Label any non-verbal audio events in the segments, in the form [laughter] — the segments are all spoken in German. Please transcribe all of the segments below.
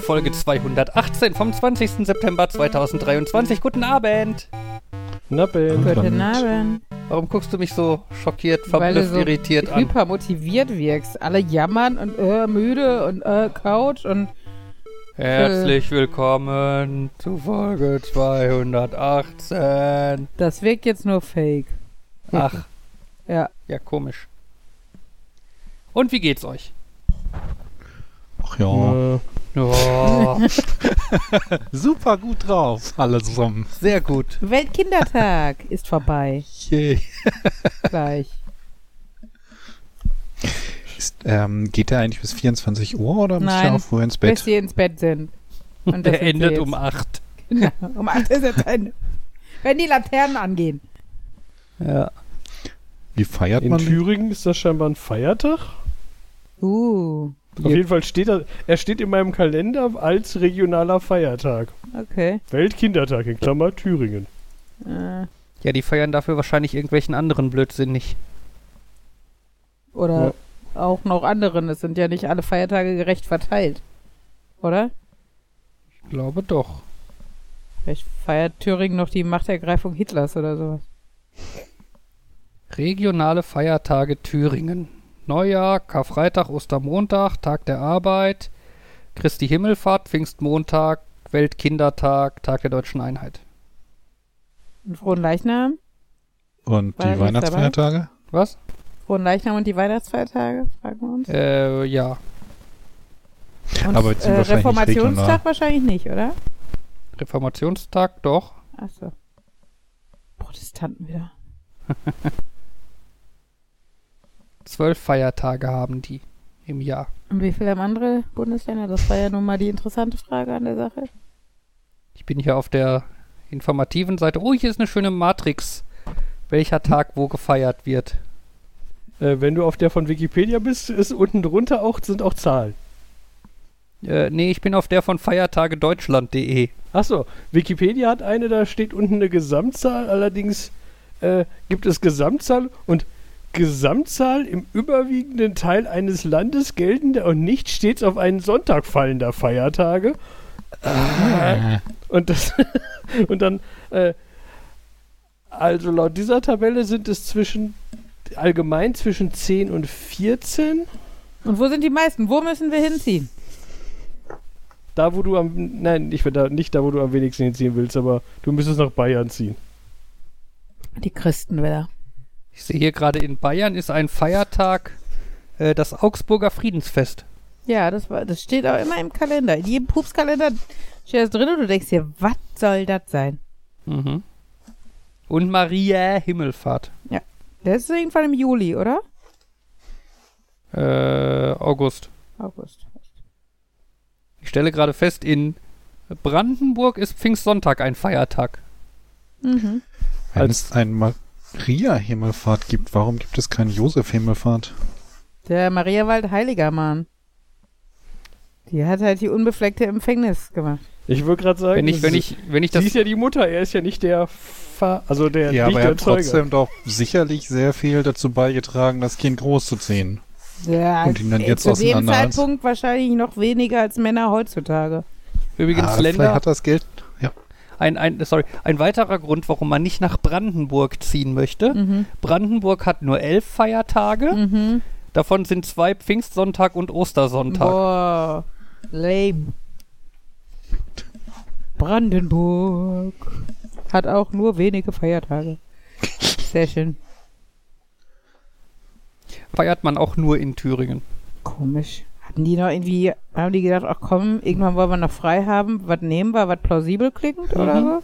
Folge 218 vom 20. September 2023. Guten Abend. Na, Ben. Guten Abend. Warum guckst du mich so schockiert, Weil du verblüfft, so irritiert an? hyper motiviert wirkst. Alle jammern und äh, müde und äh, Couch und Herzlich willkommen zu Folge 218. das wirkt jetzt nur fake. Ach, [laughs] Ja. ja, komisch. Und wie geht's euch? Ach ja. Äh, Oh, [laughs] Super gut drauf, alle zusammen. sehr gut. Weltkindertag [laughs] ist vorbei. Yay. Gleich. Ist, ähm, geht der eigentlich bis 24 Uhr oder muss ich auch früher ins Bis Bett? sie ins Bett sind. Und Der endet um 8. Genau, um 8 ist es Ende. Wenn die Laternen angehen. Ja. Wie feiert in man? Thüringen ist das scheinbar ein Feiertag. Uh, Auf jeden Fall steht er, er steht in meinem Kalender als regionaler Feiertag. okay. Weltkindertag in Klammer Thüringen. Äh, Ja, die feiern dafür wahrscheinlich irgendwelchen anderen Blödsinn nicht. oder auch noch anderen. Es sind ja nicht alle Feiertage gerecht verteilt. Oder? Ich glaube doch. Vielleicht feiert Thüringen noch die Machtergreifung Hitlers oder sowas. Regionale Feiertage Thüringen. Neujahr, Karfreitag, Ostermontag, Tag der Arbeit, Christi Himmelfahrt, Pfingstmontag, Weltkindertag, Tag der Deutschen Einheit. Und Frohen Leichnam? Und War die Weihnachtsfeiertage? Was? Frohen Leichnam und die Weihnachtsfeiertage? Fragen wir uns. Äh, ja. Und Aber jetzt sind äh, wahrscheinlich nicht Reformationstag regional. wahrscheinlich nicht, oder? Reformationstag, doch. Achso. Protestanten wieder. [laughs] Zwölf Feiertage haben die im Jahr. Und wie viele haben andere Bundesländer? Das war ja nun mal die interessante Frage an der Sache. Ich bin hier auf der informativen Seite. Oh, hier ist eine schöne Matrix, welcher Tag wo gefeiert wird. Äh, wenn du auf der von Wikipedia bist, ist unten drunter auch, sind auch Zahlen. Äh, nee, ich bin auf der von feiertagedeutschland.de. Achso, Wikipedia hat eine, da steht unten eine Gesamtzahl, allerdings äh, gibt es Gesamtzahl und Gesamtzahl im überwiegenden Teil eines Landes geltender und nicht stets auf einen Sonntag fallender Feiertage. Äh, Und das [laughs] und dann äh, also laut dieser Tabelle sind es zwischen allgemein zwischen 10 und 14. Und wo sind die meisten? Wo müssen wir hinziehen? Da wo du am nein, ich will da nicht da wo du am wenigsten hinziehen willst, aber du müsstest nach Bayern ziehen. Die Christen wieder. Ich sehe hier gerade in Bayern ist ein Feiertag, äh, das Augsburger Friedensfest. Ja, das, war, das steht auch immer im Kalender. In jedem Pupskalender steht das drin und du denkst dir, was soll das sein? Mhm. Und Maria Himmelfahrt. Der ist irgendwann im Juli, oder? Äh, August. August. Ich stelle gerade fest, in Brandenburg ist Pfingstsonntag ein Feiertag. Mhm. Wenn Als- es ein Maria-Himmelfahrt gibt, warum gibt es keinen Josef-Himmelfahrt? Der Mariawald Heiliger Mann. Die hat halt die unbefleckte Empfängnis gemacht. Ich wollte gerade sagen, Wenn ich, wenn sie- ich, wenn ich sie das ist ja die Mutter, er ist ja nicht der Fa also der Ja, nicht aber er der hat trotzdem doch sicherlich sehr viel dazu beigetragen, das Kind großzuziehen. Ja, Und ihn dann äh, jetzt zu dem Zeitpunkt wahrscheinlich noch weniger als Männer heutzutage. übrigens Ah, vielleicht Länder, hat das Geld. Ein, ein, sorry, ein weiterer Grund, warum man nicht nach Brandenburg ziehen möchte. Mhm. Brandenburg hat nur elf Feiertage. Mhm. Davon sind zwei Pfingstsonntag und Ostersonntag. Boah, lame. Brandenburg hat auch nur wenige Feiertage. Sehr schön. Feiert man auch nur in Thüringen. Komisch. Hatten die noch irgendwie, haben die gedacht, ach komm, irgendwann wollen wir noch frei haben, was nehmen wir, was plausibel klingt oder Mhm. so?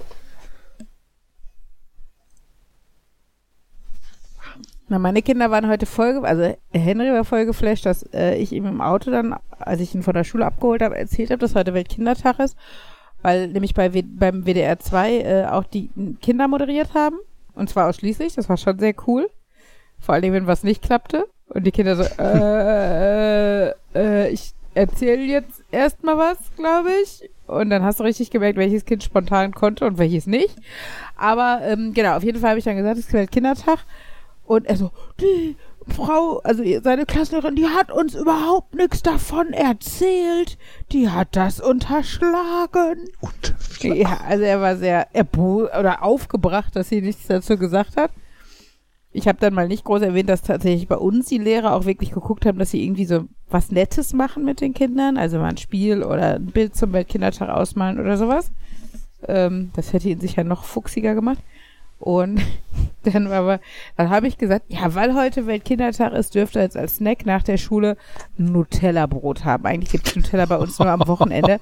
Na, meine Kinder waren heute voll, also Henry war voll geflasht, dass äh, ich ihm im Auto dann, als ich ihn von der Schule abgeholt habe, erzählt habe, dass heute Weltkindertag ist, weil nämlich bei w beim WDR 2 äh, auch die Kinder moderiert haben und zwar ausschließlich, das war schon sehr cool. Vor allem, wenn was nicht klappte und die Kinder so, äh, äh, äh, ich erzähle jetzt erstmal was, glaube ich. Und dann hast du richtig gemerkt, welches Kind spontan konnte und welches nicht. Aber ähm, genau, auf jeden Fall habe ich dann gesagt, es ist Weltkindertag. Und er so, die, Frau, also seine Klassenlehrerin, die hat uns überhaupt nichts davon erzählt. Die hat das unterschlagen. Und Ja, also er war sehr erbo oder aufgebracht, dass sie nichts dazu gesagt hat. Ich habe dann mal nicht groß erwähnt, dass tatsächlich bei uns die Lehrer auch wirklich geguckt haben, dass sie irgendwie so was Nettes machen mit den Kindern. Also mal ein Spiel oder ein Bild zum Weltkindertag ausmalen oder sowas. Ähm, das hätte ihn sicher noch fuchsiger gemacht. Und [laughs] dann aber, dann habe ich gesagt, ja, weil heute Weltkindertag ist, dürfte er jetzt als Snack nach der Schule Nutella-Brot haben. Eigentlich gibt es Nutella bei uns nur am Wochenende.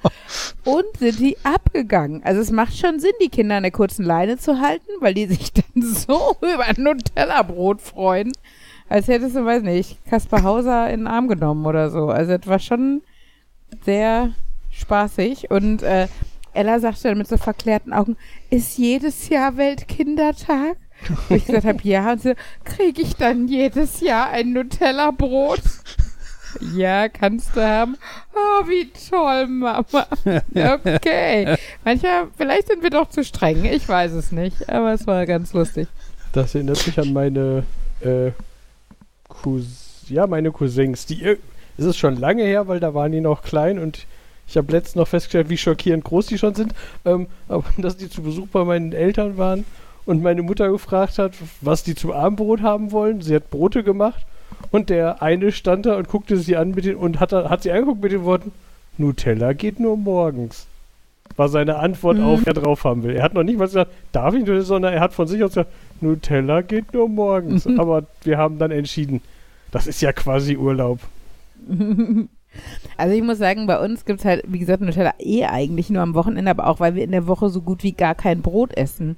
Und sind die abgegangen. Also es macht schon Sinn, die Kinder an der kurzen Leine zu halten, weil die sich dann [laughs] so über Nutella-Brot freuen, als hättest du, weiß nicht, Kaspar Hauser in den Arm genommen oder so. Also es war schon sehr spaßig und äh, Ella sagte dann mit so verklärten Augen, ist jedes Jahr Weltkindertag? Und [laughs] ich gesagt habe, ja, und sie, kriege ich dann jedes Jahr ein Nutella-Brot? Ja, kannst du haben. Oh, wie toll, Mama. [laughs] Okay. Manchmal, vielleicht sind wir doch zu streng. Ich weiß es nicht. Aber es war ganz lustig. Das erinnert mich an meine, äh, Cous ja, meine Cousins. Die, es ist schon lange her, weil da waren die noch klein und ich habe letztens noch festgestellt, wie schockierend groß die schon sind. Ähm, aber [laughs] dass die zu Besuch bei meinen Eltern waren und meine Mutter gefragt hat, was die zum Abendbrot haben wollen. Sie hat Brote gemacht und der eine stand da und guckte sie an mit den, und hat, hat sie angeguckt mit den Worten, Nutella geht nur morgens. War seine Antwort Mhm. auf, wer drauf haben will. Er hat noch nicht was gesagt, darf ich Nutella, sondern er hat von sich aus gesagt, Nutella geht nur morgens. Mhm. [laughs] Aber wir haben dann entschieden, das ist ja quasi Urlaub. [laughs] Also ich muss sagen, bei uns gibt's halt, wie gesagt, Nutella eh eigentlich nur am Wochenende, aber auch, weil wir in der Woche so gut wie gar kein Brot essen.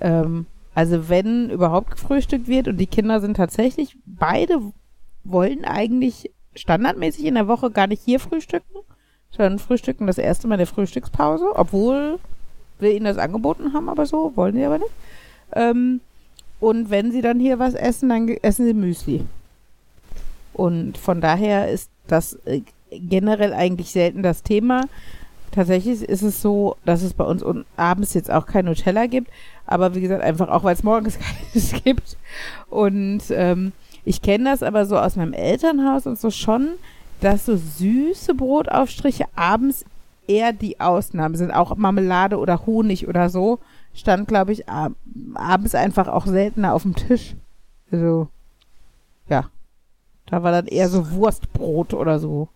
Ähm, also wenn überhaupt gefrühstückt wird und die Kinder sind tatsächlich, beide wollen eigentlich standardmäßig in der Woche gar nicht hier frühstücken, sondern frühstücken das erste Mal in der Frühstückspause, obwohl wir ihnen das angeboten haben, aber so, wollen sie aber nicht. Ähm, und wenn sie dann hier was essen, dann essen sie Müsli. Und von daher ist das äh, generell eigentlich selten das Thema. Tatsächlich ist es so, dass es bei uns un- abends jetzt auch kein Nutella gibt, aber wie gesagt, einfach auch, weil es morgens [laughs] keines gibt. Und ähm, ich kenne das aber so aus meinem Elternhaus und so schon, dass so süße Brotaufstriche abends eher die Ausnahme sind. Auch Marmelade oder Honig oder so stand, glaube ich, ab abends einfach auch seltener auf dem Tisch. Also, ja. Da war dann eher so Wurstbrot oder so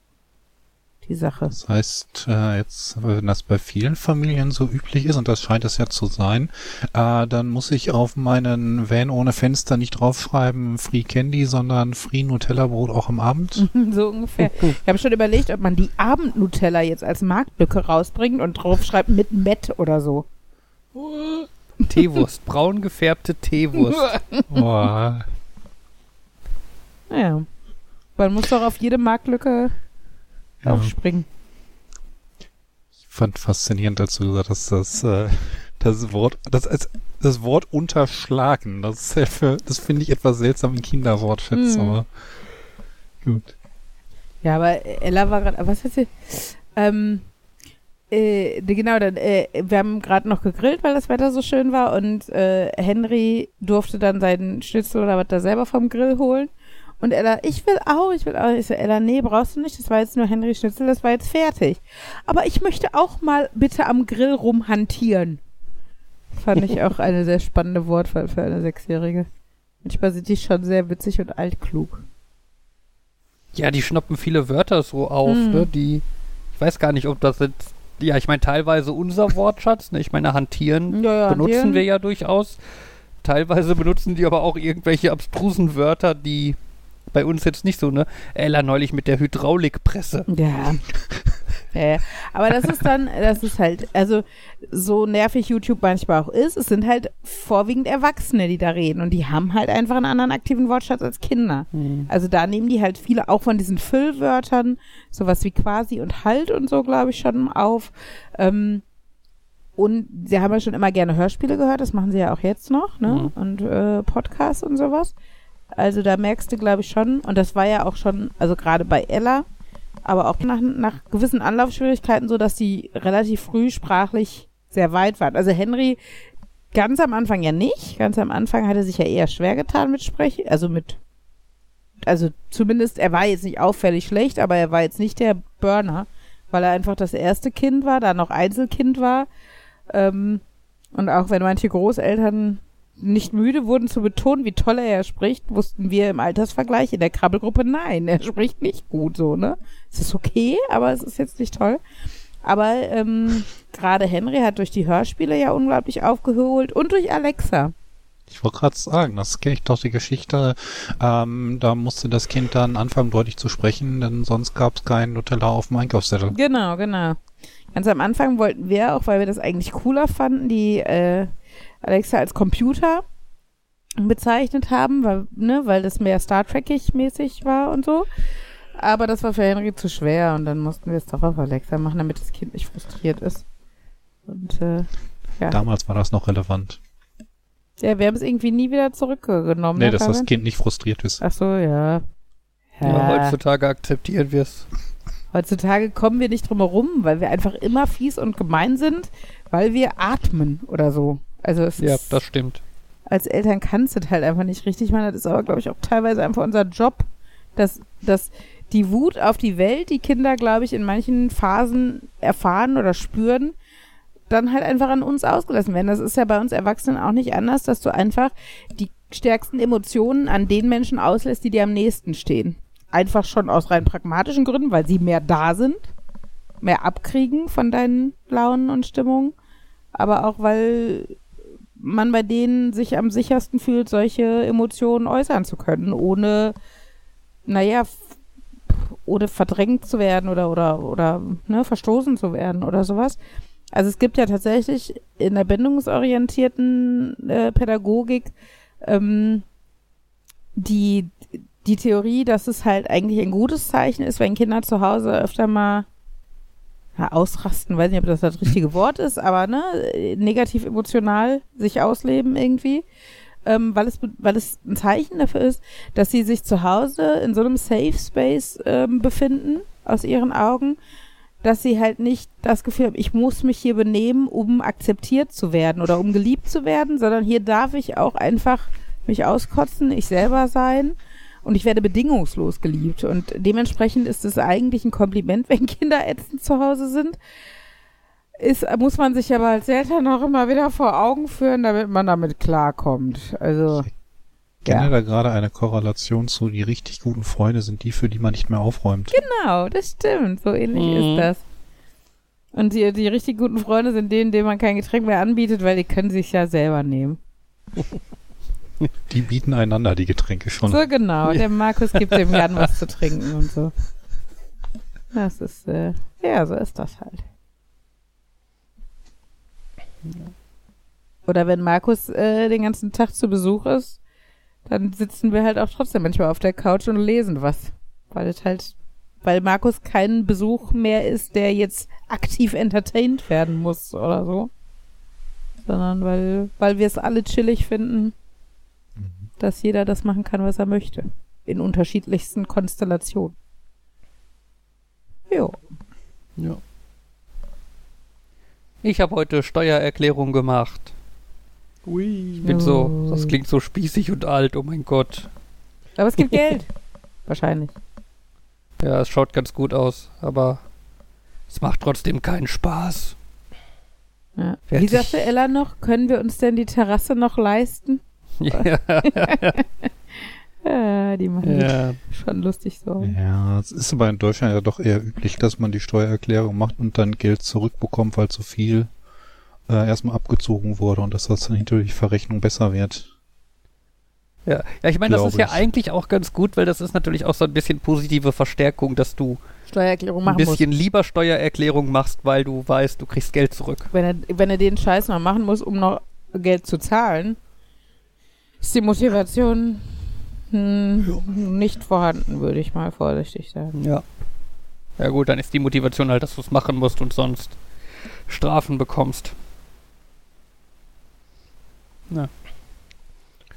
die Sache. Das heißt, äh, jetzt, wenn das bei vielen Familien so üblich ist, und das scheint es ja zu sein, äh, dann muss ich auf meinen Van ohne Fenster nicht draufschreiben Free Candy, sondern Free Nutella Brot auch am Abend. [laughs] so ungefähr. Ich habe schon überlegt, ob man die Abend-Nutella jetzt als Marktlücke rausbringt und draufschreibt mit Met oder so. [laughs] Teewurst, braun gefärbte Teewurst. [laughs] Boah. Naja. Man muss doch auf jede Marktlücke Ja. aufspringen. Ich fand faszinierend dazu gesagt, dass das, äh, das Wort, das, als, das Wort unterschlagen, das, ist ja für- das finde ich etwas seltsam in Kinderwortschätz, Mhm. aber gut. Ja, aber Ella war gerade, was hat sie? Ähm, äh, genau, dann, äh, wir haben gerade noch gegrillt, weil das Wetter so schön war und äh, Henry durfte dann seinen Schnitzel oder was da selber vom Grill holen. Und Ella, ich will auch, ich will auch. Ich so, Ella, nee, brauchst du nicht. Das war jetzt nur Henry Schnitzel, das war jetzt fertig. Aber ich möchte auch mal bitte am Grill rumhantieren. Fand ich auch eine sehr spannende Wortwahl für eine Sechsjährige. Manchmal sind die schon sehr witzig und altklug. Ja, die schnappen viele Wörter so auf, Mhm. ne? Die, ich weiß gar nicht, ob das jetzt, ja, ich meine teilweise unser Wortschatz, ne? Ich meine, hantieren Ja, ja, benutzen hantieren. wir ja durchaus. Teilweise benutzen die aber auch irgendwelche abstrusen Wörter, die bei uns jetzt nicht so, ne? Ella neulich mit der Hydraulikpresse. Ja. [laughs] ja. Aber das ist dann, das ist halt, also so nervig YouTube manchmal auch ist, es sind halt vorwiegend Erwachsene, die da reden und die haben halt einfach einen anderen aktiven Wortschatz als Kinder. Also da nehmen die halt viele auch von diesen Füllwörtern, sowas wie quasi und halt und so, glaube ich, schon auf. Ähm, und sie haben ja schon immer gerne Hörspiele gehört, das machen sie ja auch jetzt noch, ne? Und äh, Podcasts und sowas. Also da merkst du, glaube ich, schon, und das war ja auch schon, also gerade bei Ella, aber auch nach, nach gewissen Anlaufschwierigkeiten so, dass die relativ früh sprachlich sehr weit waren. Also Henry ganz am Anfang ja nicht. Ganz am Anfang hat er sich ja eher schwer getan mit Sprechen, also mit also zumindest, er war jetzt nicht auffällig schlecht, aber er war jetzt nicht der Burner, weil er einfach das erste Kind war, da noch Einzelkind war. Ähm, und auch wenn manche Großeltern nicht müde wurden zu betonen, wie toll er spricht, wussten wir im Altersvergleich in der Krabbelgruppe, nein, er spricht nicht gut so, ne? Es ist okay, aber es ist jetzt nicht toll. Aber ähm, gerade Henry hat durch die Hörspiele ja unglaublich aufgeholt und durch Alexa. Ich wollte gerade sagen, das kenne ich doch die Geschichte. Ähm, da musste das Kind dann anfangen, deutlich zu sprechen, denn sonst gab es keinen Nutella auf dem Einkaufszettel. Genau, genau. Ganz am Anfang wollten wir, auch weil wir das eigentlich cooler fanden, die äh, Alexa als Computer bezeichnet haben, weil, ne, weil das mehr Star Trek-ig mäßig war und so. Aber das war für Henry zu schwer und dann mussten wir es doch auf Alexa machen, damit das Kind nicht frustriert ist. Und äh, ja. Damals war das noch relevant. Ja, wir haben es irgendwie nie wieder zurückgenommen. Nee, ne, dass das Fabian? Kind nicht frustriert ist. Ach so, ja. Ja, heutzutage akzeptieren wir es. Heutzutage kommen wir nicht drum herum, weil wir einfach immer fies und gemein sind, weil wir atmen oder so. Also es Ja, ist, das stimmt. als Eltern kannst du das halt einfach nicht richtig machen. Das ist aber, glaube ich, auch teilweise einfach unser Job, dass, dass die Wut auf die Welt, die Kinder, glaube ich, in manchen Phasen erfahren oder spüren, dann halt einfach an uns ausgelassen werden. Das ist ja bei uns Erwachsenen auch nicht anders, dass du einfach die stärksten Emotionen an den Menschen auslässt, die dir am nächsten stehen. Einfach schon aus rein pragmatischen Gründen, weil sie mehr da sind, mehr abkriegen von deinen Launen und Stimmungen, aber auch weil man bei denen sich am sichersten fühlt, solche Emotionen äußern zu können, ohne, naja, ohne verdrängt zu werden oder, oder, oder, ne, verstoßen zu werden oder sowas. Also es gibt ja tatsächlich in der bindungsorientierten äh, Pädagogik ähm, die, die Theorie, dass es halt eigentlich ein gutes Zeichen ist, wenn Kinder zu Hause öfter mal ja, ausrasten, weiß nicht, ob das das richtige Wort ist, aber ne, negativ emotional sich ausleben irgendwie, ähm, weil es weil es ein Zeichen dafür ist, dass sie sich zu Hause in so einem Safe Space ähm, befinden aus ihren Augen, dass sie halt nicht das Gefühl haben, ich muss mich hier benehmen, um akzeptiert zu werden oder um geliebt zu werden, sondern hier darf ich auch einfach mich auskotzen, ich selber sein und ich werde bedingungslos geliebt. Und dementsprechend ist es eigentlich ein Kompliment, [laughs] wenn Kinder ätzend zu Hause sind. Ist, muss man sich aber als Eltern auch immer wieder vor Augen führen, damit man damit klarkommt. Also, Ich kenne Ja. da gerade eine Korrelation zu, die richtig guten Freunde sind die, für die man nicht mehr aufräumt. genau, das stimmt. So ähnlich Mhm. ist das. Und die, die richtig guten Freunde sind denen, denen man kein Getränk mehr anbietet, weil die können sich ja selber nehmen. [laughs] Die bieten einander die Getränke schon. So genau. Der [laughs] Markus gibt dem Jan was zu trinken und so. Das ist, äh, ja, so ist das halt. Oder wenn Markus äh, den ganzen Tag zu Besuch ist, dann sitzen wir halt auch trotzdem manchmal auf der Couch und lesen was. Weil es halt, weil Markus kein Besuch mehr ist, der jetzt aktiv entertained werden muss oder so. Sondern weil, weil wir es alle chillig finden, dass jeder das machen kann, was er möchte. In unterschiedlichsten Konstellationen. Jo. Ja. Ich habe heute Steuererklärung gemacht. Ui. Ich bin so, das klingt so spießig und alt, oh mein Gott. Aber es gibt Geld. [laughs] Wahrscheinlich. Ja, es schaut ganz gut aus, aber es macht trotzdem keinen Spaß. Ja. Wer Wie sagte Ella noch, können wir uns denn die Terrasse noch leisten? Ja, Ja, [laughs] die machen ja. schon lustig so. Ja, es ist aber in Deutschland ja doch eher üblich, dass man die Steuererklärung macht und dann Geld zurückbekommt, weil zu viel äh, erstmal abgezogen wurde und dass das dann hinter die Verrechnung besser wird. Ja, ja ich meine, das ist ja ich. eigentlich auch ganz gut, weil das ist natürlich auch so ein bisschen positive Verstärkung, dass du Steuererklärung ein bisschen lieber Steuererklärung machst, weil du weißt, du kriegst Geld zurück. Wenn er, wenn er den Scheiß noch machen muss, um noch Geld zu zahlen, ist die Motivation hm, nicht vorhanden, würde ich mal vorsichtig sagen. Ja. Ja gut, dann ist die Motivation halt, dass du es machen musst und sonst Strafen bekommst.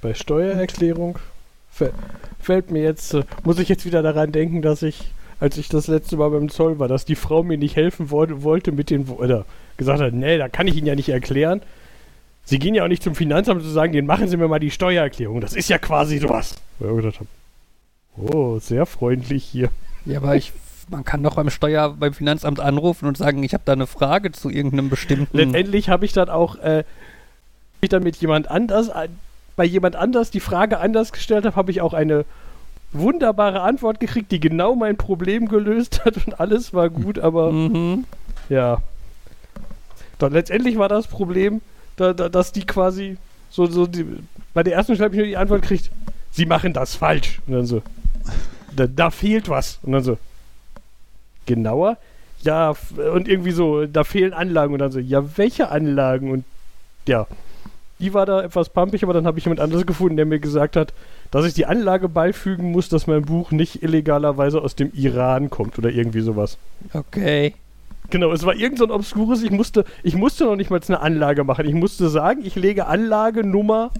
Bei Steuererklärung fä- fällt mir jetzt, äh, muss ich jetzt wieder daran denken, dass ich, als ich das letzte Mal beim Zoll war, dass die Frau mir nicht helfen wollte, wollte mit den, oder gesagt hat, nee, da kann ich Ihnen ja nicht erklären. Sie gehen ja auch nicht zum Finanzamt zu sagen, den machen Sie mir mal die Steuererklärung. Das ist ja quasi sowas. Oh, sehr freundlich hier. Ja, aber ich, man kann doch beim Steuer, beim Finanzamt anrufen und sagen, ich habe da eine Frage zu irgendeinem bestimmten. Letztendlich habe ich dann auch äh, ich dann mit jemand anders, äh, bei jemand anders die Frage anders gestellt habe, habe ich auch eine wunderbare Antwort gekriegt, die genau mein Problem gelöst hat und alles war gut, aber Mhm. ja. Dann letztendlich war das Problem, da, da, dass die quasi so, so die, bei der ersten Stelle die Antwort gekriegt, sie machen das falsch. Und dann so, da, da fehlt was. Und dann so, genauer? Ja, und irgendwie so, da fehlen Anlagen. Und dann so, ja, welche Anlagen? Und ja, die war da etwas pumpig, aber dann habe ich jemand anderes gefunden, der mir gesagt hat, dass ich die Anlage beifügen muss, dass mein Buch nicht illegalerweise aus dem Iran kommt oder irgendwie sowas. Okay. Genau, es war irgend so ein obskures, ich musste, ich musste noch nicht mal eine Anlage machen. Ich musste sagen, ich lege Anlagenummer,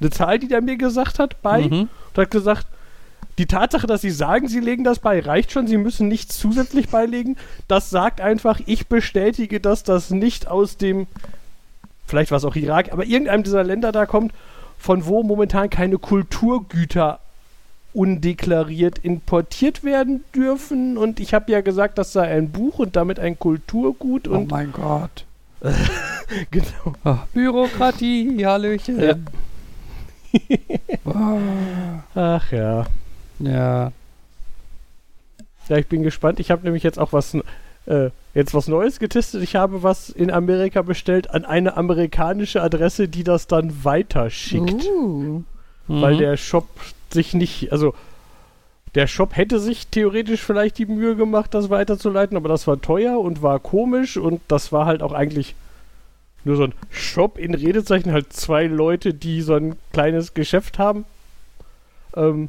eine Zahl, die der mir gesagt hat, bei Mhm. und hat gesagt, die Tatsache, dass sie sagen, sie legen das bei, reicht schon, sie müssen nichts zusätzlich beilegen. Das sagt einfach, ich bestätige, dass das nicht aus dem, vielleicht war es auch Irak, aber irgendeinem dieser Länder da kommt, von wo momentan keine Kulturgüter undeklariert importiert werden dürfen. Und ich habe ja gesagt, das sei ein Buch und damit ein Kulturgut. Oh Und mein Gott. [laughs] genau. Ah, Bürokratie, Hallöchen. Ja. [laughs] Ah, Ach ja. ja. Ja, ich bin gespannt. Ich habe nämlich jetzt auch was, äh, jetzt was Neues getestet. Ich habe was in Amerika bestellt an eine amerikanische Adresse, die das dann weiterschickt. Uh. Weil Mhm. der Shop sich nicht, also der Shop hätte sich theoretisch vielleicht die Mühe gemacht, das weiterzuleiten, aber das war teuer und war komisch und das war halt auch eigentlich nur so ein Shop in Redezeichen, halt zwei Leute, die so ein kleines Geschäft haben ähm,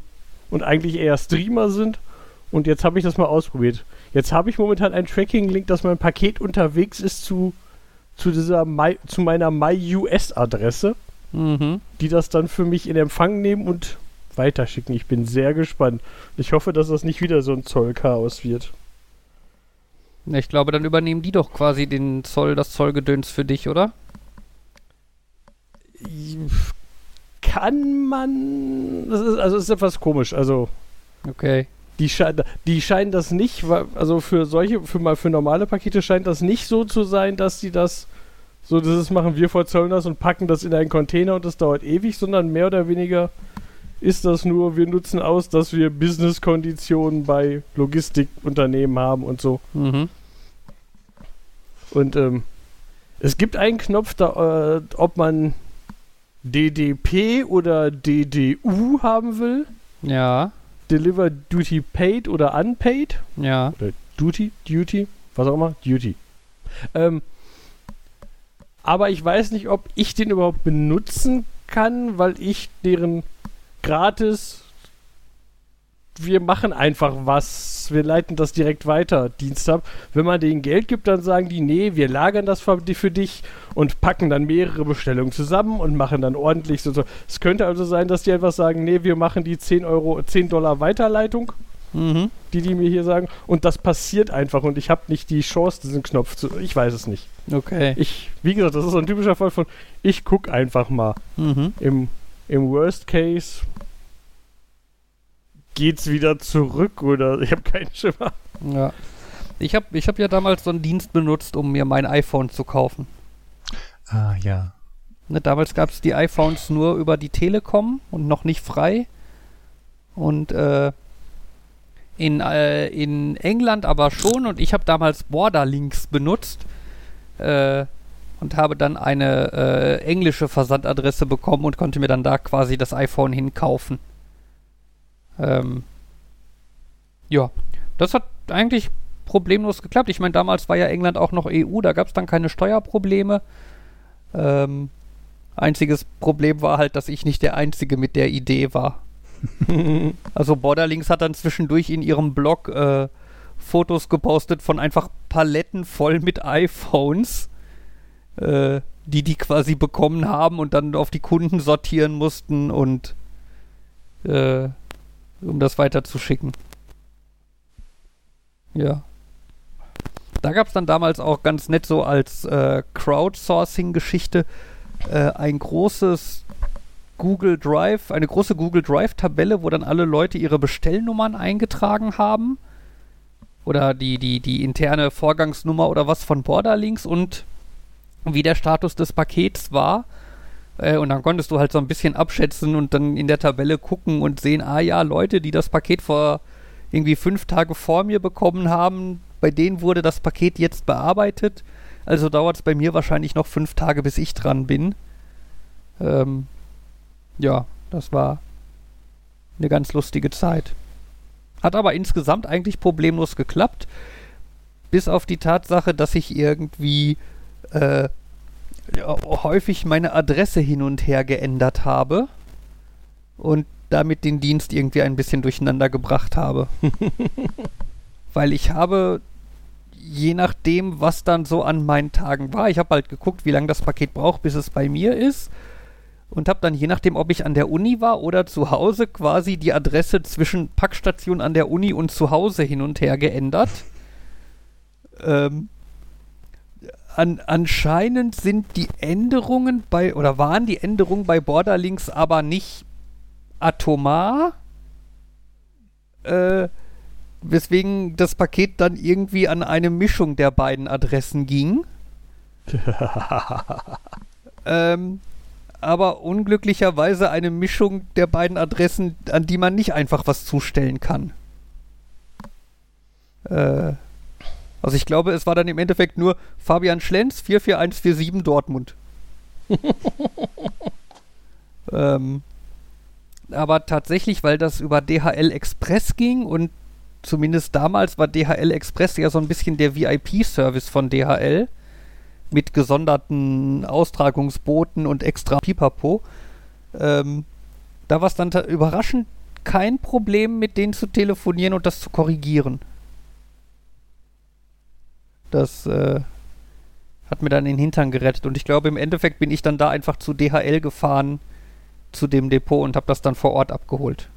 und eigentlich eher Streamer sind. Und jetzt habe ich das mal ausprobiert. Jetzt habe ich momentan einen Tracking-Link, dass mein Paket unterwegs ist zu, zu dieser My, zu meiner MyUS-Adresse Mhm. die das dann für mich in Empfang nehmen und weiterschicken. Ich bin sehr gespannt. Ich hoffe, dass das nicht wieder so ein Zollchaos wird. Ich glaube, dann übernehmen die doch quasi den Zoll, das Zollgedöns für dich, oder? Kann man. Das ist, also es ist etwas komisch. Also Okay. die, sche die scheinen das nicht, also für solche, für mal für normale Pakete scheint das nicht so zu sein, dass die das so, das machen wir verzollen das und packen das in einen Container und das dauert ewig, sondern mehr oder weniger ist das nur, wir nutzen aus, dass wir Business-Konditionen bei Logistikunternehmen haben und so. Mhm. Und ähm, es gibt einen Knopf, da, äh, ob man DDP oder DDU haben will. Ja. Deliver Duty Paid oder Unpaid. Ja. Oder Duty, Duty, was auch immer, Duty. Ähm, aber ich weiß nicht, ob ich den überhaupt benutzen kann, weil ich deren gratis wir machen einfach was, wir leiten das direkt weiter, Dienst habe. Wenn man denen Geld gibt, dann sagen die, nee, wir lagern das für, für dich und packen dann mehrere Bestellungen zusammen und machen dann ordentlich so. so. Es könnte also sein, dass die einfach sagen, nee, wir machen die 10 Euro, 10 Dollar Weiterleitung Mhm. die die mir hier sagen. Und das passiert einfach und ich habe nicht die Chance, diesen Knopf zu. Ich weiß es nicht. Okay. Ich, wie gesagt, das ist so ein typischer Fall von, ich guck einfach mal. Mhm. Im, im Worst Case geht's wieder zurück oder ich habe keinen Schimmer. Ja. Ich habe ich hab ja damals so einen Dienst benutzt, um mir mein iPhone zu kaufen. Ah, ja. Ne, damals gab es die iPhones nur über die Telekom und noch nicht frei. Und äh, in, äh, in England aber schon. Und ich habe damals Borderlinks benutzt äh, und habe dann eine äh, englische Versandadresse bekommen und konnte mir dann da quasi das iPhone hinkaufen. Ähm, ja, das hat eigentlich problemlos geklappt. Ich meine, damals war ja England auch noch EU, da gab es dann keine Steuerprobleme. Ähm, einziges Problem war halt, dass ich nicht der Einzige mit der Idee war. [laughs] Also Borderlinks hat dann zwischendurch in ihrem Blog äh, Fotos gepostet von einfach Paletten voll mit iPhones, äh, die die quasi bekommen haben und dann auf die Kunden sortieren mussten und äh, um das weiterzuschicken. Ja. Da gab es dann damals auch ganz nett so als äh, Crowdsourcing-Geschichte äh, ein großes Google Drive, eine große Google Drive-Tabelle, wo dann alle Leute ihre Bestellnummern eingetragen haben. Oder die, die, die interne Vorgangsnummer oder was von Borderlinks und wie der Status des Pakets war. Äh, und dann konntest du halt so ein bisschen abschätzen und dann in der Tabelle gucken und sehen, ah ja, Leute, die das Paket vor irgendwie fünf Tage vor mir bekommen haben, bei denen wurde das Paket jetzt bearbeitet. Also dauert es bei mir wahrscheinlich noch fünf Tage, bis ich dran bin. Ähm, ja, das war eine ganz lustige Zeit. Hat aber insgesamt eigentlich problemlos geklappt. Bis auf die Tatsache, dass ich irgendwie äh, häufig meine Adresse hin und her geändert habe und damit den Dienst irgendwie ein bisschen durcheinander gebracht habe. [laughs] Weil ich habe, je nachdem, was dann so an meinen Tagen war, ich habe halt geguckt, wie lange das Paket braucht, bis es bei mir ist. Und habe dann, je nachdem, ob ich an der Uni war oder zu Hause, quasi die Adresse zwischen Packstation an der Uni und zu Hause hin und her geändert. Ähm, an, anscheinend sind die Änderungen bei, oder waren die Änderungen bei Borderlinks aber nicht atomar, äh, weswegen das Paket dann irgendwie an eine Mischung der beiden Adressen ging. [laughs] ähm, aber unglücklicherweise eine Mischung der beiden Adressen, an die man nicht einfach was zustellen kann. Äh, also ich glaube, es war dann im Endeffekt nur Fabian Schlenz 44147 Dortmund. [laughs] ähm, aber tatsächlich, weil das über DHL Express ging und zumindest damals war DHL Express ja so ein bisschen der VIP-Service von DHL mit gesonderten Austragungsbooten und extra Pipapo. Ähm, da war es dann überraschend kein Problem, mit denen zu telefonieren und das zu korrigieren. Das äh, hat mir dann den Hintern gerettet. Und ich glaube, im Endeffekt bin ich dann da einfach zu DHL gefahren, zu dem Depot und habe das dann vor Ort abgeholt.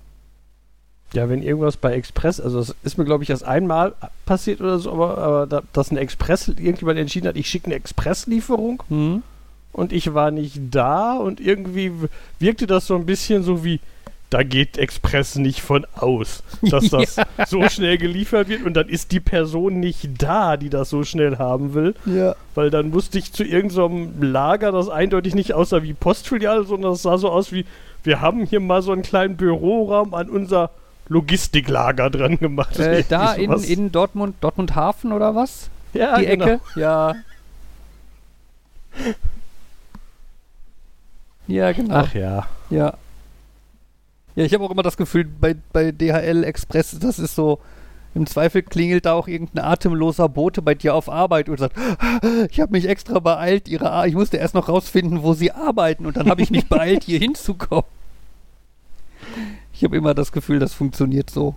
Ja, wenn irgendwas bei Express, also das ist mir glaube ich erst einmal passiert oder so, aber, aber da, dass ein Express, irgendjemand entschieden hat, ich schicke eine Expresslieferung hm. und ich war nicht da und irgendwie wirkte das so ein bisschen so wie, da geht Express nicht von aus, dass [laughs] das ja. so schnell geliefert wird und dann ist die Person nicht da, die das so schnell haben will. Ja. Weil dann musste ich zu irgendeinem so Lager, das eindeutig nicht aussah wie Postfiliale, sondern das sah so aus wie, wir haben hier mal so einen kleinen Büroraum an unser Logistiklager dran gemacht. Äh, [laughs] da in, in Dortmund, Dortmund Hafen oder was? Ja, die genau. Ecke? Ja. [laughs] Ja, genau. Ach ja. Ja. Ja, ich habe auch immer das Gefühl, bei, bei DHL Express, das ist so, im Zweifel klingelt da auch irgendein atemloser Bote bei dir auf Arbeit und sagt, ich habe mich extra beeilt, ihre Ar ich musste erst noch rausfinden, wo sie arbeiten und dann habe ich mich [laughs] beeilt, hier hinzukommen. Ich habe immer das Gefühl, das funktioniert so.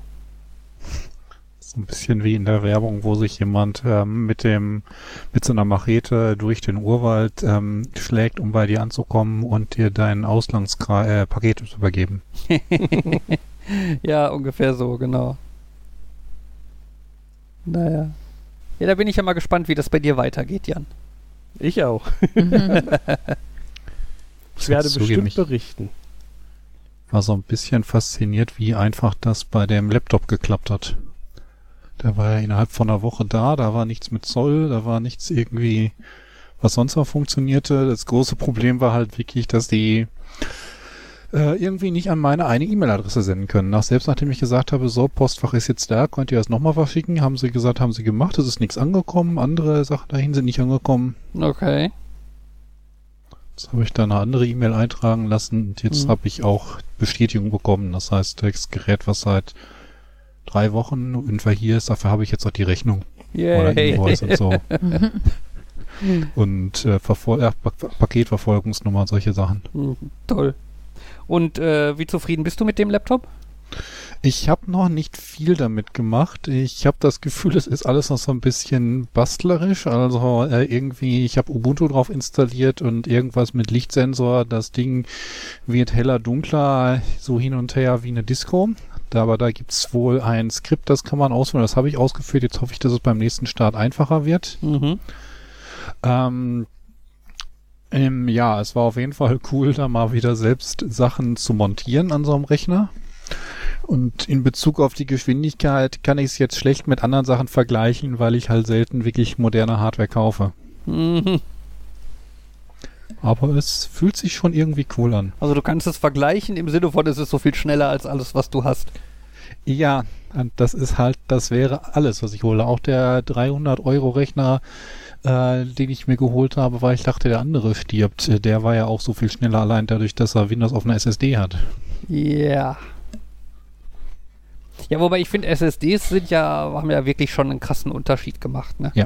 So ein bisschen wie in der Werbung, wo sich jemand ähm, mit dem mit so einer Machete durch den Urwald ähm, schlägt, um bei dir anzukommen und dir dein Auslandspaket äh, zu übergeben. [laughs] ja, ungefähr so, genau. Naja. Ja, da bin ich ja mal gespannt, wie das bei dir weitergeht, Jan. Ich auch. [laughs] ich werde bestimmt berichten. War so ein bisschen fasziniert, wie einfach das bei dem Laptop geklappt hat. Der war ja innerhalb von einer Woche da, da war nichts mit Zoll, da war nichts irgendwie, was sonst noch funktionierte. Das große Problem war halt wirklich, dass die äh, irgendwie nicht an meine eine E-Mail-Adresse senden können. Nach, selbst nachdem ich gesagt habe, so, Postfach ist jetzt da, könnt ihr das nochmal verschicken, haben sie gesagt, haben sie gemacht, es ist nichts angekommen, andere Sachen dahin sind nicht angekommen. Okay. Jetzt habe ich da eine andere E-Mail eintragen lassen und jetzt mhm. habe ich auch Bestätigung bekommen. Das heißt, das Gerät, was seit drei Wochen hier ist, dafür habe ich jetzt auch die Rechnung. Yay. Oder Invoice und so. [laughs] [laughs] und äh, Verfol ja, Paketverfolgungsnummer und solche Sachen. Mhm, toll. Und äh, wie zufrieden bist du mit dem Laptop? Ich habe noch nicht viel damit gemacht. Ich habe das Gefühl, es ist alles noch so ein bisschen bastlerisch. Also äh, irgendwie, ich habe Ubuntu drauf installiert und irgendwas mit Lichtsensor. Das Ding wird heller, dunkler, so hin und her wie eine Disco. Da, aber da gibt's wohl ein Skript, das kann man auswählen. Das habe ich ausgeführt. Jetzt hoffe ich, dass es beim nächsten Start einfacher wird. Mhm. Ähm, Ähm, ja, es war auf jeden Fall cool, da mal wieder selbst Sachen zu montieren an so einem Rechner. Und in Bezug auf die Geschwindigkeit kann ich es jetzt schlecht mit anderen Sachen vergleichen, weil ich halt selten wirklich moderne Hardware kaufe. Mhm. Aber es fühlt sich schon irgendwie cool an. Also du kannst es vergleichen im Sinne von, es ist so viel schneller als alles, was du hast. Ja, und das ist halt, das wäre alles, was ich hole. Auch der 300 Euro Rechner, äh, den ich mir geholt habe, weil ich dachte, der andere stirbt. Der war ja auch so viel schneller allein dadurch, dass er Windows auf einer SSD hat. Ja. Ja, wobei ich finde, SSDs sind ja, haben ja wirklich schon einen krassen Unterschied gemacht, ne? Ja.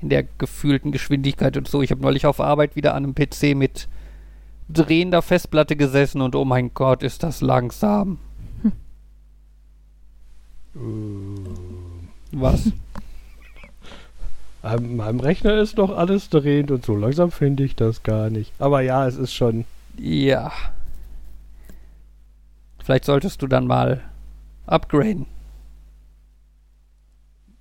In der gefühlten Geschwindigkeit und so. Ich habe neulich auf Arbeit wieder an einem PC mit drehender Festplatte gesessen und oh mein Gott, ist das langsam. Was? An meinem Rechner ist noch alles drehend und so langsam finde ich das gar nicht. Aber ja, es ist schon. Ja. Vielleicht solltest du dann mal upgraden.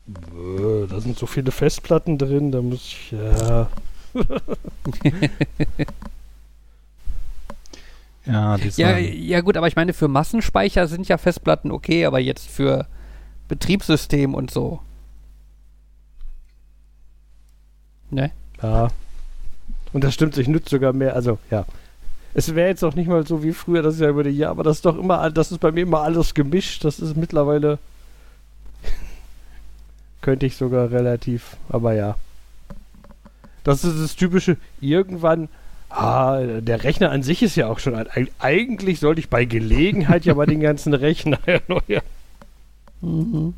Da sind so viele Festplatten drin, da muss ich. Ja. [laughs] Ja, Ja, ja gut, aber ich meine, für Massenspeicher sind ja Festplatten okay, aber jetzt für Betriebssystem und so. Ne? Ja. Und das stimmt, ich nutze sogar mehr. Also, ja. Es wäre jetzt auch nicht mal so wie früher, das ist ja über die Jahre, aber das ist doch immer, das ist bei mir immer alles gemischt. Das ist mittlerweile. Könnte ich sogar relativ, aber ja. Das ist das typische, irgendwann. Ah, der Rechner an sich ist ja auch schon alt. Eig- Eigentlich sollte ich bei Gelegenheit ja mal den ganzen [laughs] Rechner erneuern. Mhm.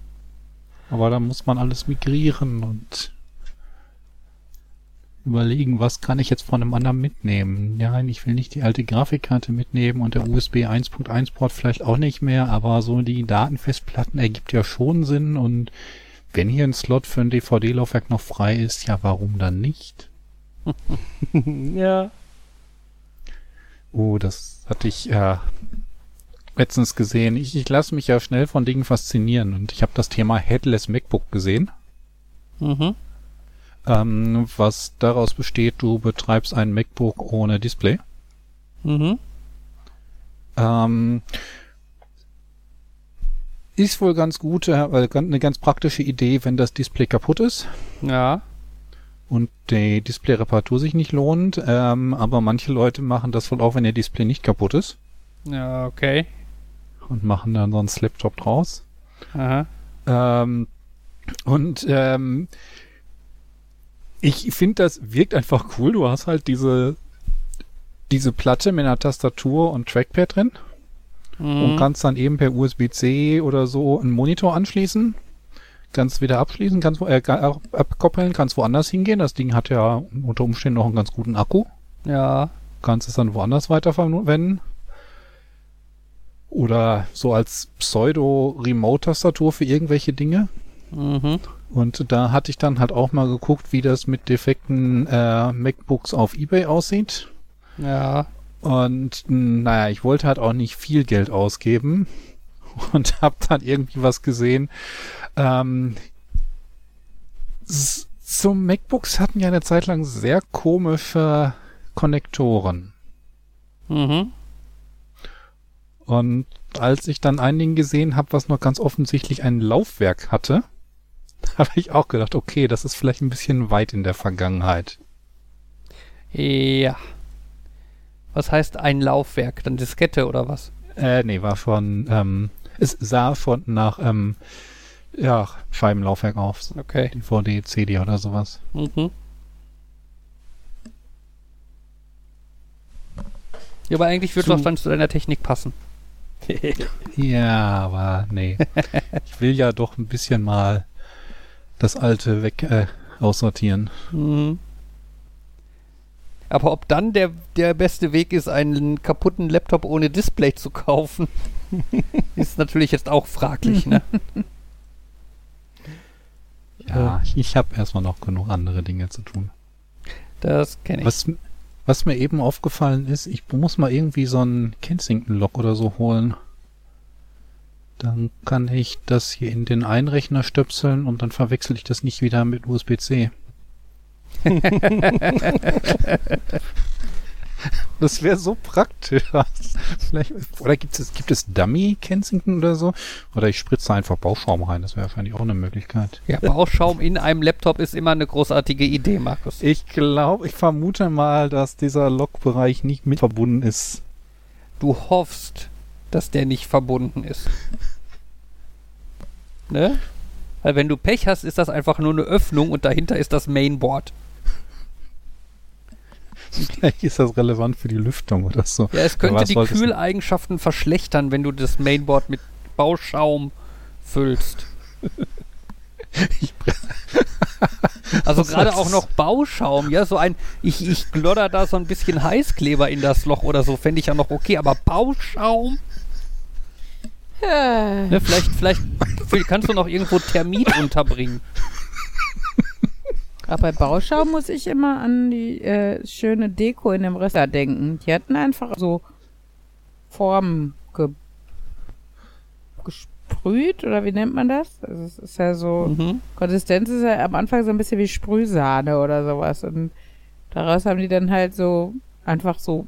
aber da muss man alles migrieren und überlegen, was kann ich jetzt von einem anderen mitnehmen. Ja, ich will nicht die alte Grafikkarte mitnehmen und der USB 1.1 Port vielleicht auch nicht mehr, aber so die Datenfestplatten ergibt ja schon Sinn und wenn hier ein Slot für ein DVD-Laufwerk noch frei ist, ja, warum dann nicht? [laughs] ja. Oh, das hatte ich äh, letztens gesehen. Ich, ich lasse mich ja schnell von Dingen faszinieren und ich habe das Thema Headless MacBook gesehen. Mhm. ähm, was daraus besteht, du betreibst ein MacBook ohne Display. Mhm. Ähm, ist wohl ganz gut, äh, eine ganz praktische Idee, wenn das Display kaputt ist Ja. und die Display-Reparatur sich nicht lohnt. Ähm, aber manche Leute machen das wohl auch, wenn ihr Display nicht kaputt ist Ja, okay. und machen dann so einen Laptop draus. Aha. Ähm, und ähm, ich finde, das wirkt einfach cool. Du hast halt diese diese Platte mit einer Tastatur und Trackpad drin und Mhm. kannst dann eben per USB-C oder so einen Monitor anschließen. Kannst wieder abschließen, kannst äh, abkoppeln, kannst woanders hingehen. Das Ding hat ja unter Umständen noch einen ganz guten Akku. Ja. Kannst es dann woanders weiterverwenden. Oder so als Pseudo-Remote-Tastatur für irgendwelche Dinge. Mhm. Und da hatte ich dann halt auch mal geguckt, wie das mit defekten äh, MacBooks auf eBay aussieht. Ja. Und mh, naja, ich wollte halt auch nicht viel Geld ausgeben [laughs] und habe dann irgendwie was gesehen. Ähm, so MacBooks hatten ja eine Zeit lang sehr komische Konnektoren. Mhm. Und als ich dann ein Ding gesehen habe, was noch ganz offensichtlich ein Laufwerk hatte, [laughs] habe ich auch gedacht, okay, das ist vielleicht ein bisschen weit in der Vergangenheit. Ja. Was heißt ein Laufwerk? Dann Diskette oder was? Äh, nee, war schon, ähm, es sah schon nach, ähm, ja, Scheibenlaufwerk auf. Okay. DVD, CD oder sowas. Mhm. Ja, aber eigentlich würde das dann zu deiner Technik passen. [laughs] Ja, aber nee. ich will ja doch ein bisschen mal das alte weg äh, aussortieren. Mhm. Aber ob dann der, der beste Weg ist, einen kaputten Laptop ohne Display zu kaufen, [laughs] ist natürlich jetzt auch fraglich, ne? [laughs] Ja, ich, habe erstmal noch genug andere Dinge zu tun. Das kenne ich. Was, was mir eben aufgefallen ist, ich muss mal irgendwie so ein Kensington-Lock oder so holen. Dann kann ich das hier in den Einrechner stöpseln und dann verwechsel ich das nicht wieder mit USB-C. [laughs] Das wäre so praktisch. Vielleicht, oder gibt es, gibt es Dummy Kensington oder so? Oder ich spritze einfach Bauschaum rein. Das wäre wahrscheinlich auch eine Möglichkeit. Ja, Bauschaum in einem Laptop ist immer eine großartige Idee, Markus. Ich glaube, ich vermute mal, dass dieser Logbereich nicht mit verbunden ist. Du hoffst, dass der nicht verbunden ist. Ne? Weil wenn du Pech hast, ist das einfach nur eine Öffnung und dahinter ist das Mainboard. Vielleicht ist das relevant für die Lüftung oder so. Ja, es könnte die Kühleigenschaften verschlechtern, wenn du das Mainboard mit Bauschaum füllst. Ich Also gerade auch noch Bauschaum, ja, so ein, ich, ich glodder da so ein bisschen Heißkleber in das Loch oder so, fände ich ja noch okay, aber Bauschaum, ne, vielleicht, vielleicht kannst du noch irgendwo Termit unterbringen. Aber bei Bauschaum muss ich immer an die äh, schöne Deko in dem Restaurant denken. Die hatten einfach so Formen ge gesprüht oder wie nennt man das? Also es ist ja so, Mhm. Konsistenz ist ja am Anfang so ein bisschen wie Sprühsahne oder sowas. Und daraus haben die dann halt so einfach so,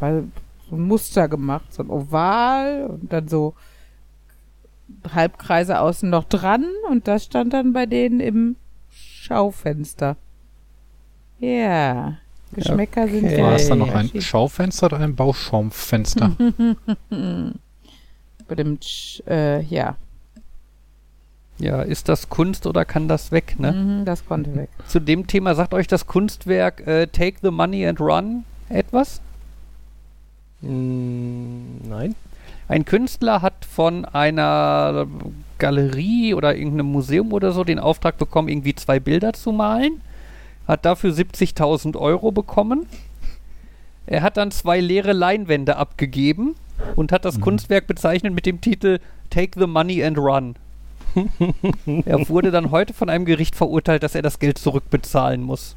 weil, so ein Muster gemacht, so ein Oval und dann so Halbkreise außen noch dran und das stand dann bei denen im Schaufenster. Ja. Geschmäcker sind Okay. ja War es dann noch ein. Schaufenster oder ein Bauschaumfenster? [laughs] Bei dem, äh, ja, Ja, ist das Kunst oder kann das weg, ne? mhm, das konnte weg. [laughs] Zu dem Thema sagt euch das Kunstwerk äh, Take the Money and Run etwas? Mm, nein. Ein Künstler hat von einer Galerie oder irgendeinem Museum oder so den Auftrag bekommen, irgendwie zwei Bilder zu malen. Hat dafür 70.000 Euro bekommen. Er hat dann zwei leere Leinwände abgegeben und hat das Kunstwerk bezeichnet mit dem Titel Take the Money and Run. [laughs] er wurde dann heute von einem Gericht verurteilt, dass er das Geld zurückbezahlen muss.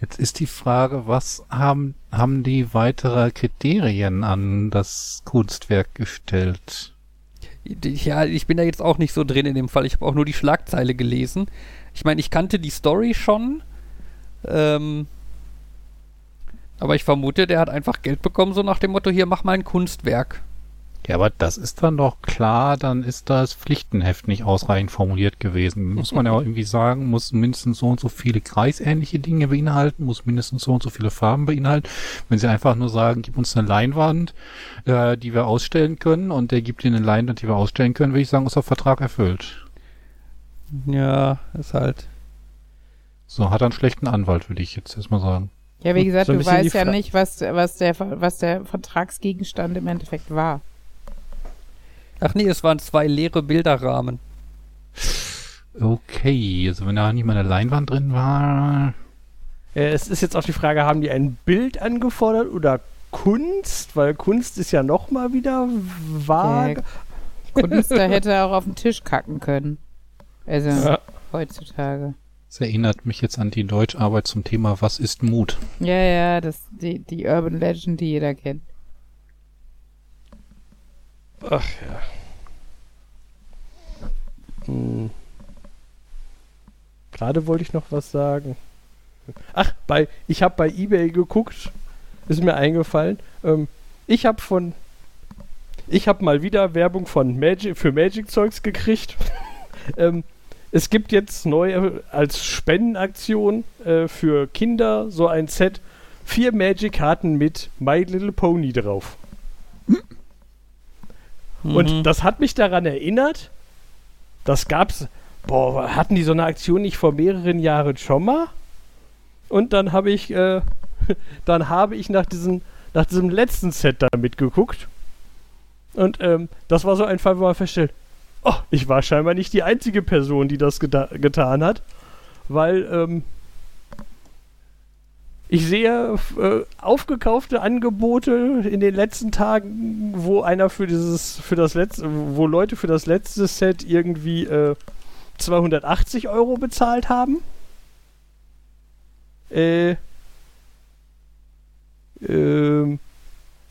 Jetzt ist die Frage, was haben, haben die weitere Kriterien an das Kunstwerk gestellt? Ja, ich bin da jetzt auch nicht so drin in dem Fall. Ich habe auch nur die Schlagzeile gelesen. Ich meine, ich kannte die Story schon. Ähm, aber ich vermute, der hat einfach Geld bekommen, so nach dem Motto, hier, mach mal ein Kunstwerk. Ja, aber das ist dann doch klar, dann ist das Pflichtenheft nicht ausreichend formuliert gewesen. Muss man ja auch irgendwie sagen, muss mindestens so und so viele kreisähnliche Dinge beinhalten, muss mindestens so und so viele Farben beinhalten. Wenn sie einfach nur sagen, gib uns eine Leinwand, äh, die wir ausstellen können und der gibt dir eine Leinwand, die wir ausstellen können, würde ich sagen, ist der Vertrag erfüllt. Ja, ist halt. So, hat er einen schlechten Anwalt, würde ich jetzt erstmal sagen. Ja, wie gesagt, So du weißt ja nicht, was, was, der, was der Vertragsgegenstand im Endeffekt war. Ach nee, es waren zwei leere Bilderrahmen. Okay, also wenn da nicht mal eine Leinwand drin war, Äh, es ist jetzt auch die Frage, haben die ein Bild angefordert oder Kunst? Weil Kunst ist ja noch mal wieder vage. Der Kunst, da hätte er auch auf den Tisch kacken können. Also, Ja. heutzutage. das erinnert mich jetzt an die Deutscharbeit zum Thema Was ist Mut? Ja, ja, das, die, die Urban Legend, die jeder kennt. Ach ja. Hm. Gerade wollte ich noch was sagen. Ach, bei ich habe bei eBay geguckt, ist mir eingefallen. Ähm, ich habe von ich habe mal wieder Werbung von Magic für Magic Zeugs gekriegt. [laughs] ähm, es gibt jetzt neu äh, als Spendenaktion äh, für Kinder so ein Set vier Magic Karten mit My Little Pony drauf. Und Mhm. das hat mich daran erinnert, das gab's, boah, hatten die so eine Aktion nicht vor mehreren Jahren schon mal? Und dann habe ich, äh, [laughs] dann habe ich nach diesem, nach diesem letzten Set da mitgeguckt. Und ähm, das war so ein Fall, wo man feststellt, oh, ich war scheinbar nicht die einzige Person, die das geta getan hat, weil ähm, ich sehe äh, aufgekaufte Angebote in den letzten Tagen, wo einer für dieses, für das letzte, wo Leute für das letzte Set irgendwie äh, 280 Euro bezahlt haben. Äh, ähm,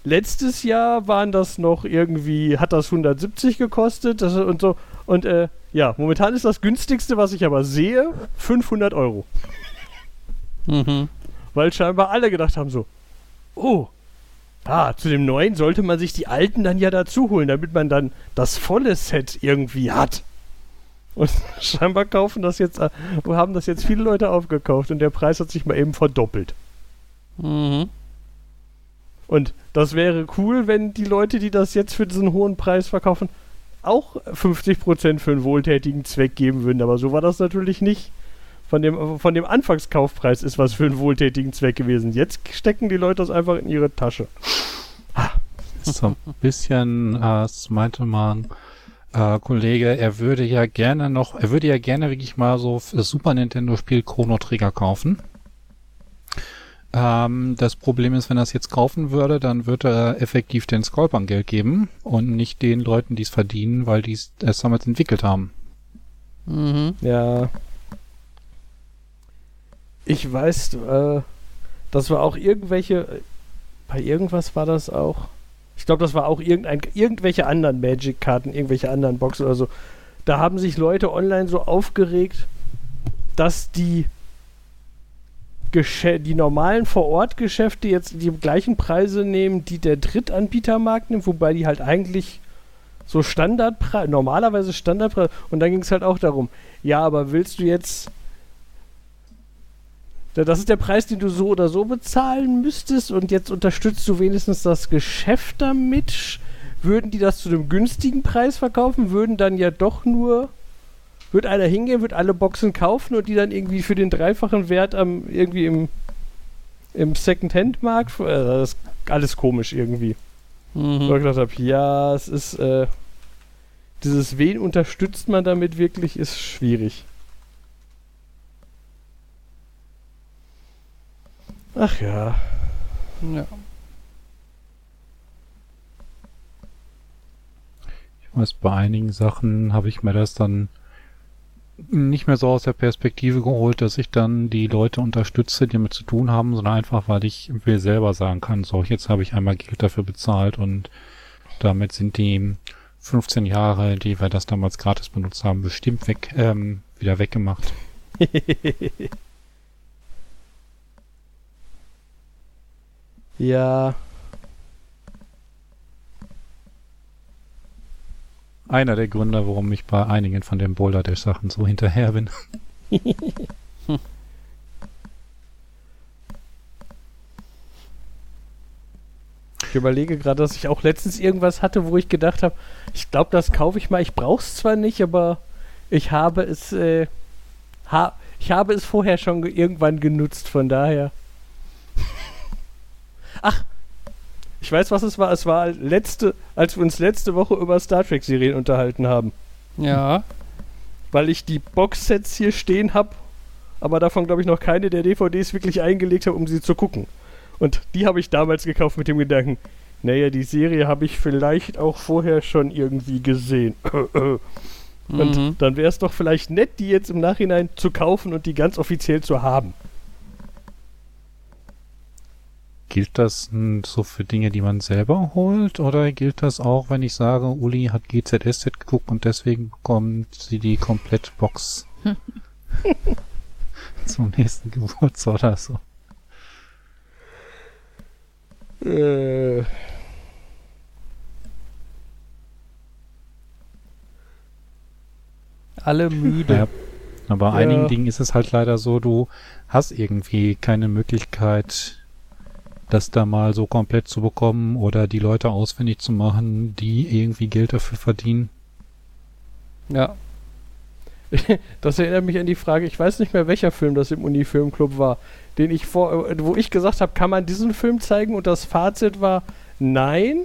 letztes Jahr waren das noch irgendwie, hat das 170 gekostet das, und so. Und äh, ja, momentan ist das günstigste, was ich aber sehe, 500 Euro. Mhm. Weil scheinbar alle gedacht haben so, oh, ah, zu dem neuen sollte man sich die alten dann ja dazu holen, damit man dann das volle Set irgendwie hat. Und [laughs] scheinbar kaufen das jetzt, äh, haben das jetzt viele Leute aufgekauft und der Preis hat sich mal eben verdoppelt. Mhm. Und das wäre cool, wenn die Leute, die das jetzt für diesen hohen Preis verkaufen, auch 50% für einen wohltätigen Zweck geben würden. Aber so war das natürlich nicht. Von dem, von dem Anfangskaufpreis ist was für einen wohltätigen Zweck gewesen. Jetzt stecken die Leute das einfach in ihre Tasche. Ist so ein bisschen, äh, das meinte man, äh, Kollege, er würde ja gerne noch, er würde ja gerne wirklich mal so für das Super Nintendo Spiel Chrono Trigger kaufen. Ähm, das Problem ist, wenn er es jetzt kaufen würde, dann würde er effektiv den Scalpern Geld geben und nicht den Leuten, die es verdienen, weil die es erst damals entwickelt haben. Mhm. Ja. Ich weiß, äh, das war auch irgendwelche. Bei irgendwas war das auch. Ich glaube, das war auch irgendein, irgendwelche anderen Magic-Karten, irgendwelche anderen Boxen oder so. Da haben sich Leute online so aufgeregt, dass die Geschä die normalen Vor-Ort-Geschäfte jetzt die gleichen Preise nehmen, die der Drittanbietermarkt nimmt, wobei die halt eigentlich so Standardpreis, normalerweise Standardpreis. Und dann ging es halt auch darum, ja, aber willst du jetzt. Da- Das ist der Preis, den du so oder so bezahlen müsstest und jetzt unterstützt du wenigstens das Geschäft damit. Würden die das zu einem günstigen Preis verkaufen, würden dann ja doch nur. Wird einer hingehen, wird alle Boxen kaufen und die dann irgendwie für den dreifachen Wert am irgendwie im, im Second-Hand-Markt. äh, Das ist alles komisch irgendwie. Wo ich Mhm. gedacht habe, ja, es ist, äh, dieses wen unterstützt man damit wirklich, ist schwierig. Ach ja. Ja. Ich weiß, bei einigen Sachen habe ich mir das dann nicht mehr so aus der Perspektive geholt, dass ich dann die Leute unterstütze, die damit zu tun haben, sondern einfach, weil ich will selber sagen kann, so, jetzt habe ich einmal Geld dafür bezahlt und damit sind die 15 Jahre, die wir das damals gratis benutzt haben, bestimmt weg, ähm, wieder weggemacht. [laughs] ja. Einer der Gründe, warum ich bei einigen von den Boulder Dash Sachen so hinterher bin. [laughs] Ich überlege gerade, dass ich auch letztens irgendwas hatte, wo ich gedacht habe, ich glaube, das kaufe ich mal. Ich brauche es zwar nicht, aber ich habe es, äh, ha ich habe es vorher schon ge irgendwann genutzt, von daher. Ach, ich weiß, was es war. Es war letzte, als wir uns letzte Woche über Star Trek Serien unterhalten haben, Ja. weil ich die Boxsets hier stehen habe, aber davon glaube ich noch keine der DVDs wirklich eingelegt habe, um sie zu gucken. Und die habe ich damals gekauft mit dem Gedanken, naja, die Serie habe ich vielleicht auch vorher schon irgendwie gesehen. [coughs] Und Mhm. dann wäre es doch vielleicht nett, die jetzt im Nachhinein zu kaufen und die ganz offiziell zu haben. Gilt das so für Dinge, die man selber holt, oder gilt das auch, wenn ich sage, Uli hat GZSZ geguckt und deswegen bekommt sie die Komplettbox [laughs] zum nächsten Geburtstag oder so? Äh, Alle müde. Ja. Aber bei Ja. einigen Dingen ist es halt leider so, du hast irgendwie keine Möglichkeit, das da mal so komplett zu bekommen oder die Leute ausfindig zu machen, die irgendwie Geld dafür verdienen. Ja. [laughs] das erinnert mich an die Frage, ich weiß nicht mehr, welcher Film das im Uni-Filmclub war, den ich vor, äh, wo ich gesagt habe, kann man diesen Film zeigen? Und das Fazit war, nein,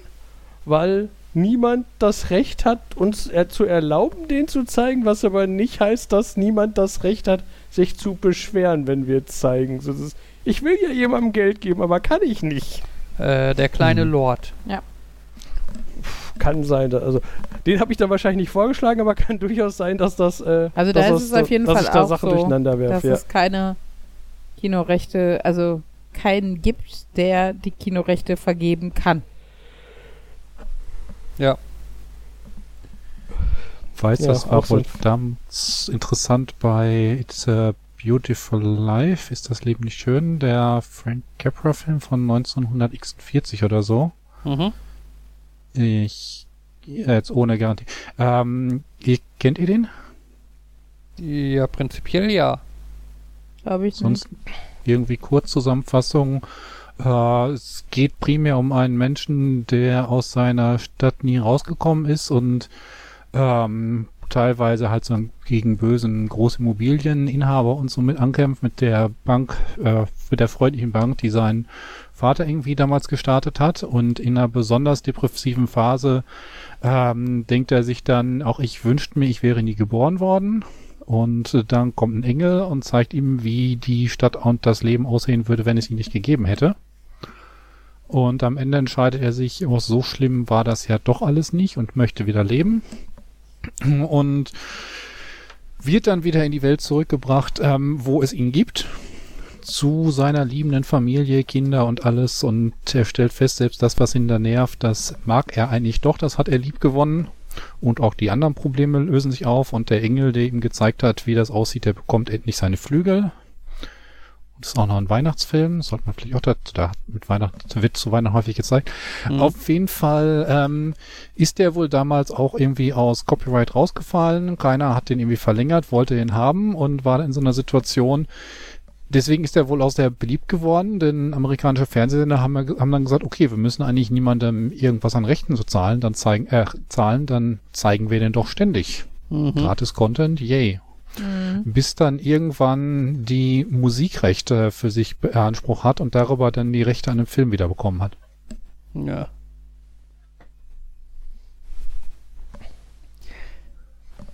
weil niemand das Recht hat, uns er zu erlauben, den zu zeigen, was aber nicht heißt, dass niemand das Recht hat, sich zu beschweren, wenn wir zeigen. So, das ist, ich will ja jemandem Geld geben, aber kann ich nicht. Äh, der kleine Mhm. Lord. Kann sein, also den habe ich dann wahrscheinlich nicht vorgeschlagen, aber [laughs] kann durchaus sein, dass das, äh, Also da dass ist es auf jeden dass Fall ich da auch Sachen so, durcheinander dass. Ja. es keine Kinorechte, also keinen gibt, der die Kinorechte vergeben kann. Ja. Weiß Ja, das auch war so. verdammt interessant bei Beautiful Life, ist das Leben nicht schön? Der Frank Capra-Film von 1946 oder so. Mhm. Ich, jetzt ohne Garantie. Ähm, ihr, kennt ihr den? Ja, prinzipiell ja. Glaube ich Sonst irgendwie Kurzzusammenfassung. Äh, es geht primär um einen Menschen, der aus seiner Stadt nie rausgekommen ist und ähm, teilweise halt so gegen bösen Großimmobilieninhaber und so mit ankämpft mit der Bank, äh, mit der freundlichen Bank, die seinen Vater irgendwie damals gestartet hat und in einer besonders depressiven Phase ähm, denkt er sich dann, auch ich wünschte mir, ich wäre nie geboren worden. Und dann kommt ein Engel und zeigt ihm, wie die Stadt und das Leben aussehen würde, wenn es ihn nicht gegeben hätte. Und am Ende entscheidet er sich, oh, so schlimm war das ja doch alles nicht und möchte wieder leben. Und wird dann wieder in die Welt zurückgebracht, ähm, wo es ihn gibt. Zu seiner liebenden Familie, Kinder und alles. Und er stellt fest, selbst das, was ihn da nervt, das mag er eigentlich doch, das hat er lieb gewonnen. Und auch die anderen Probleme lösen sich auf. Und der Engel, der ihm gezeigt hat, wie das aussieht, der bekommt endlich seine Flügel. Das ist auch noch ein Weihnachtsfilm. Sollte man vielleicht auch da, da mit Weihnachten, wird zu Weihnachten häufig gezeigt. Mhm. Auf jeden Fall ähm, ist der wohl damals auch irgendwie aus Copyright rausgefallen. Keiner hat den irgendwie verlängert, wollte den haben und war in so einer Situation. Deswegen ist er wohl auch sehr beliebt geworden, denn amerikanische Fernsehsender haben, haben dann gesagt, okay, wir müssen eigentlich niemandem irgendwas an Rechten so zahlen, dann zeigen, äh, zahlen, dann zeigen wir den doch ständig. Mhm. Gratis Content, yay. Bis dann irgendwann die Musikrechte für sich beansprucht hat und darüber dann die Rechte an dem Film wieder bekommen hat. Ja.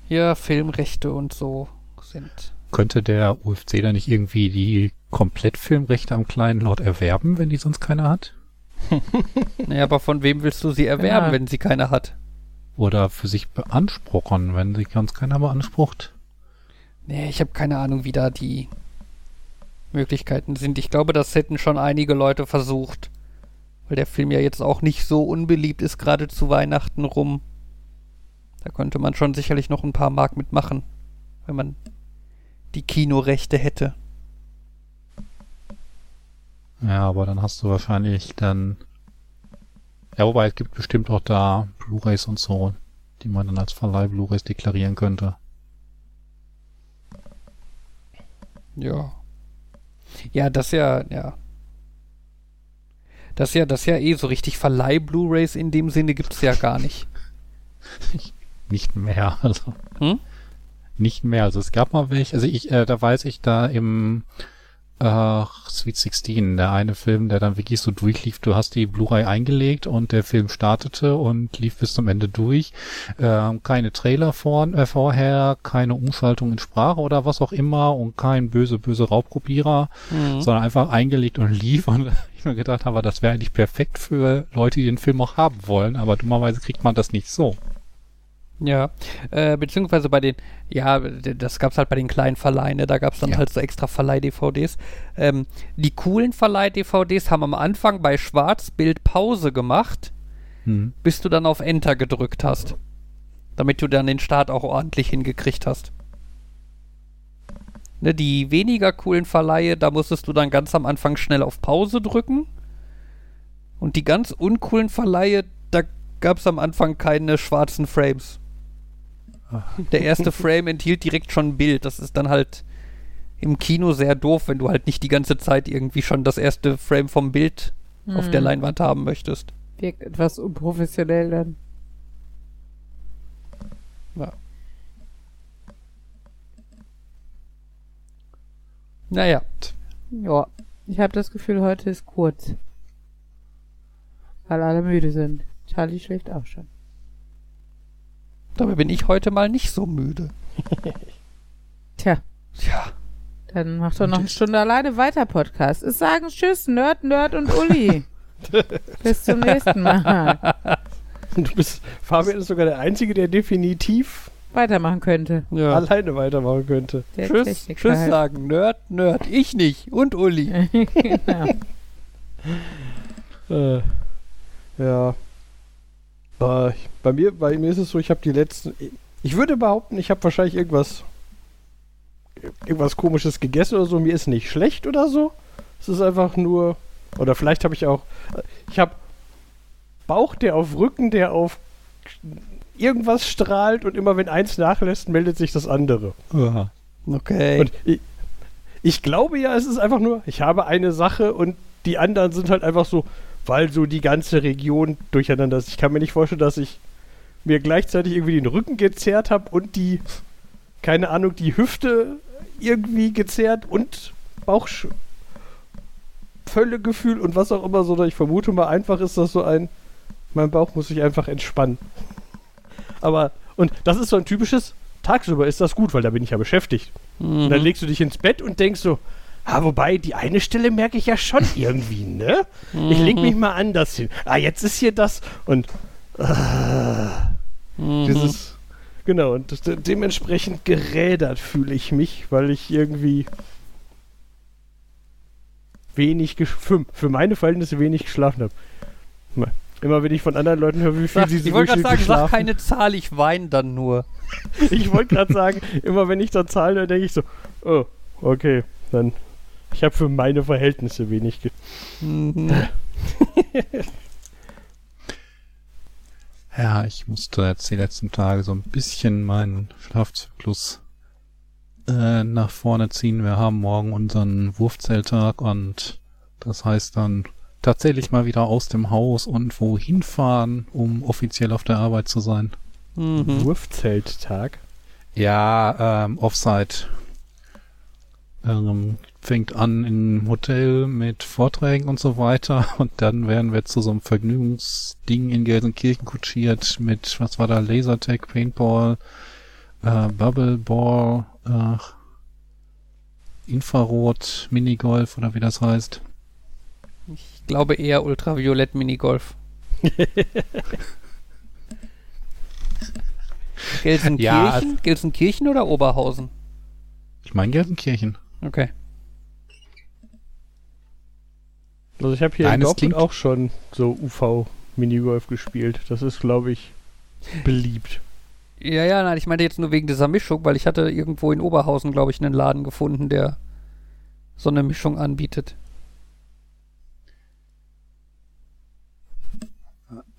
Ja, Filmrechte und so sind. Könnte der UFC da nicht irgendwie die Komplettfilmrechte am kleinen Lord erwerben, wenn die sonst keiner hat? [laughs] Naja, aber von wem willst du sie erwerben, Ja. wenn sie keine hat? Oder für sich beanspruchen, wenn sie ganz keiner beansprucht? Nee, ich habe keine Ahnung, wie da die Möglichkeiten sind. Ich glaube, das hätten schon einige Leute versucht. Weil der Film ja jetzt auch nicht so unbeliebt ist, gerade zu Weihnachten rum. Da könnte man schon sicherlich noch ein paar Mark mitmachen, wenn man die Kinorechte hätte. Ja, aber dann hast du wahrscheinlich dann. Ja, wobei es gibt bestimmt auch da Blu-rays und so, die man dann als Verleih Blu-rays deklarieren könnte. Ja. Ja, das ja, ja. Das ja, das ja eh so richtig Verleih-Blu-rays in dem Sinne gibt's ja gar nicht. [laughs] Nicht mehr, also. Hm? Nicht mehr. Also es gab mal welche, also ich, äh, da weiß ich da im äh, Sweet 16, der eine Film, der dann wirklich so durchlief, du hast die Blu-ray eingelegt und der Film startete und lief bis zum Ende durch. Ähm, keine Trailer vor, äh, vorher, keine Umschaltung in Sprache oder was auch immer und kein böse, böse Raubkopierer, Mhm. sondern einfach eingelegt und [laughs] lief und ich mir gedacht habe, das wäre eigentlich perfekt für Leute, die den Film auch haben wollen, aber dummerweise kriegt man das nicht so. Ja, äh, beziehungsweise bei den, ja, das gab's halt bei den kleinen Verleihen, ne? da gab's dann Ja. halt so extra Verleih-DVDs. Ähm, die coolen Verleih-DVDs haben am Anfang bei Schwarzbild Pause gemacht, Hm. bis du dann auf Enter gedrückt hast. Damit du dann den Start auch ordentlich hingekriegt hast. Ne, die weniger coolen Verleihe, da musstest du dann ganz am Anfang schnell auf Pause drücken. Und die ganz uncoolen Verleihe, da gab's am Anfang keine schwarzen Frames. Der erste Frame enthielt direkt schon ein Bild. Das ist dann halt im Kino sehr doof, wenn du halt nicht die ganze Zeit irgendwie schon das erste Frame vom Bild auf der Hm. Leinwand haben möchtest. Wirkt etwas unprofessionell dann. Naja, Ja. Ich habe das Gefühl, heute ist kurz. Weil alle müde sind. Charlie schläft auch schon. Dabei bin ich heute mal nicht so müde. [laughs] Tja, Ja, dann mach doch noch eine Stunde alleine weiter Podcast. Es sagen Tschüss, Nerd, Nerd und Uli. [laughs] Bis zum nächsten Mal. Du bist, Fabian ist sogar der Einzige, der definitiv Weitermachen könnte. ja. alleine weitermachen könnte. Der Tschüss, Techniker tschüss halt. sagen. Nerd, Nerd. Ich nicht. Und Uli. [laughs] genau. Äh, ja. Äh, bei, mir, bei mir ist es so, ich habe die letzten. Ich würde behaupten, ich habe wahrscheinlich irgendwas irgendwas komisches gegessen oder so, mir ist nicht schlecht oder so. Es ist einfach nur, oder vielleicht habe ich auch, ich habe Bauch, der auf Rücken, der auf irgendwas strahlt und immer wenn eins nachlässt, meldet sich das andere. Ja. Okay. Und ich, ich glaube ja, es ist einfach nur, ich habe eine Sache und die anderen sind halt einfach so, weil so die ganze Region durcheinander ist. Ich kann mir nicht vorstellen, dass ich mir gleichzeitig irgendwie den Rücken gezerrt habe und die, keine Ahnung, die Hüfte irgendwie gezerrt und Bauchvöllegefühl und was auch immer, sondern ich vermute mal einfach ist das so ein, mein Bauch muss sich einfach entspannen. Aber, und das ist so ein typisches, tagsüber ist das gut, weil da bin ich ja beschäftigt. Und dann Mhm. legst du dich ins Bett und denkst so, ah, wobei, die eine Stelle merke ich ja schon [laughs] irgendwie, ne? Ich leg mich mal anders hin. Ah, jetzt ist hier das und Mhm. dieses, genau, und de dementsprechend gerädert fühle ich mich, weil ich irgendwie wenig, für, für meine Verhältnisse wenig geschlafen habe. Immer wenn ich von anderen Leuten höre, wie viel Sag, sie ich wollte gerade sagen, durchschnittlich sag keine Zahl, ich weine dann nur. [laughs] Ich wollte gerade sagen, immer wenn ich da Zahlen höre, denke ich so, oh, okay, dann. Ich habe für meine Verhältnisse wenig. Ge Mhm. [laughs] Ja, ich musste jetzt die letzten Tage so ein bisschen meinen Schlafzyklus äh, nach vorne ziehen. Wir haben morgen unseren Wurfzelttag und das heißt dann tatsächlich mal wieder aus dem Haus und wohin fahren, um offiziell auf der Arbeit zu sein. Mhm. Wurfzelttag. Ja, ähm, Offsite. Ähm, fängt an im Hotel mit Vorträgen und so weiter [laughs] und dann werden wir zu so einem Vergnügungsding in Gelsenkirchen kutschiert mit, was war da, Lasertag, Paintball, äh, Bubble Ball, äh, Infrarot, Minigolf oder wie das heißt. Ich glaube eher Ultraviolett Minigolf. [laughs] Gelsenkirchen? Ja, Gelsenkirchen oder Oberhausen? Ich meine Gelsenkirchen. Okay. Also ich habe hier Nein, in Dortmund auch schon so UV-Minigolf gespielt. Das ist, glaube ich, beliebt. Ja, ja, nein, ich meinte jetzt nur wegen dieser Mischung, weil ich hatte irgendwo in Oberhausen, glaube ich, einen Laden gefunden, der so eine Mischung anbietet.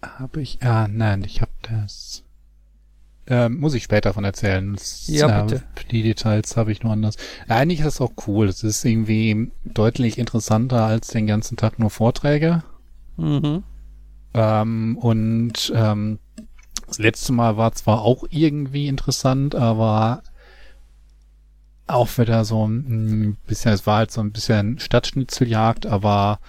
Habe ich, ah, nein, ich habe das. Ähm, muss ich später von erzählen. Das, Ja, bitte. Die Details habe ich nur anders. Eigentlich ist das auch cool. Es ist irgendwie deutlich interessanter als den ganzen Tag nur Vorträge. Mhm. Ähm, und ähm, das letzte Mal war zwar auch irgendwie interessant, aber auch wieder so ein bisschen, es war halt so ein bisschen Stadtschnitzeljagd, aber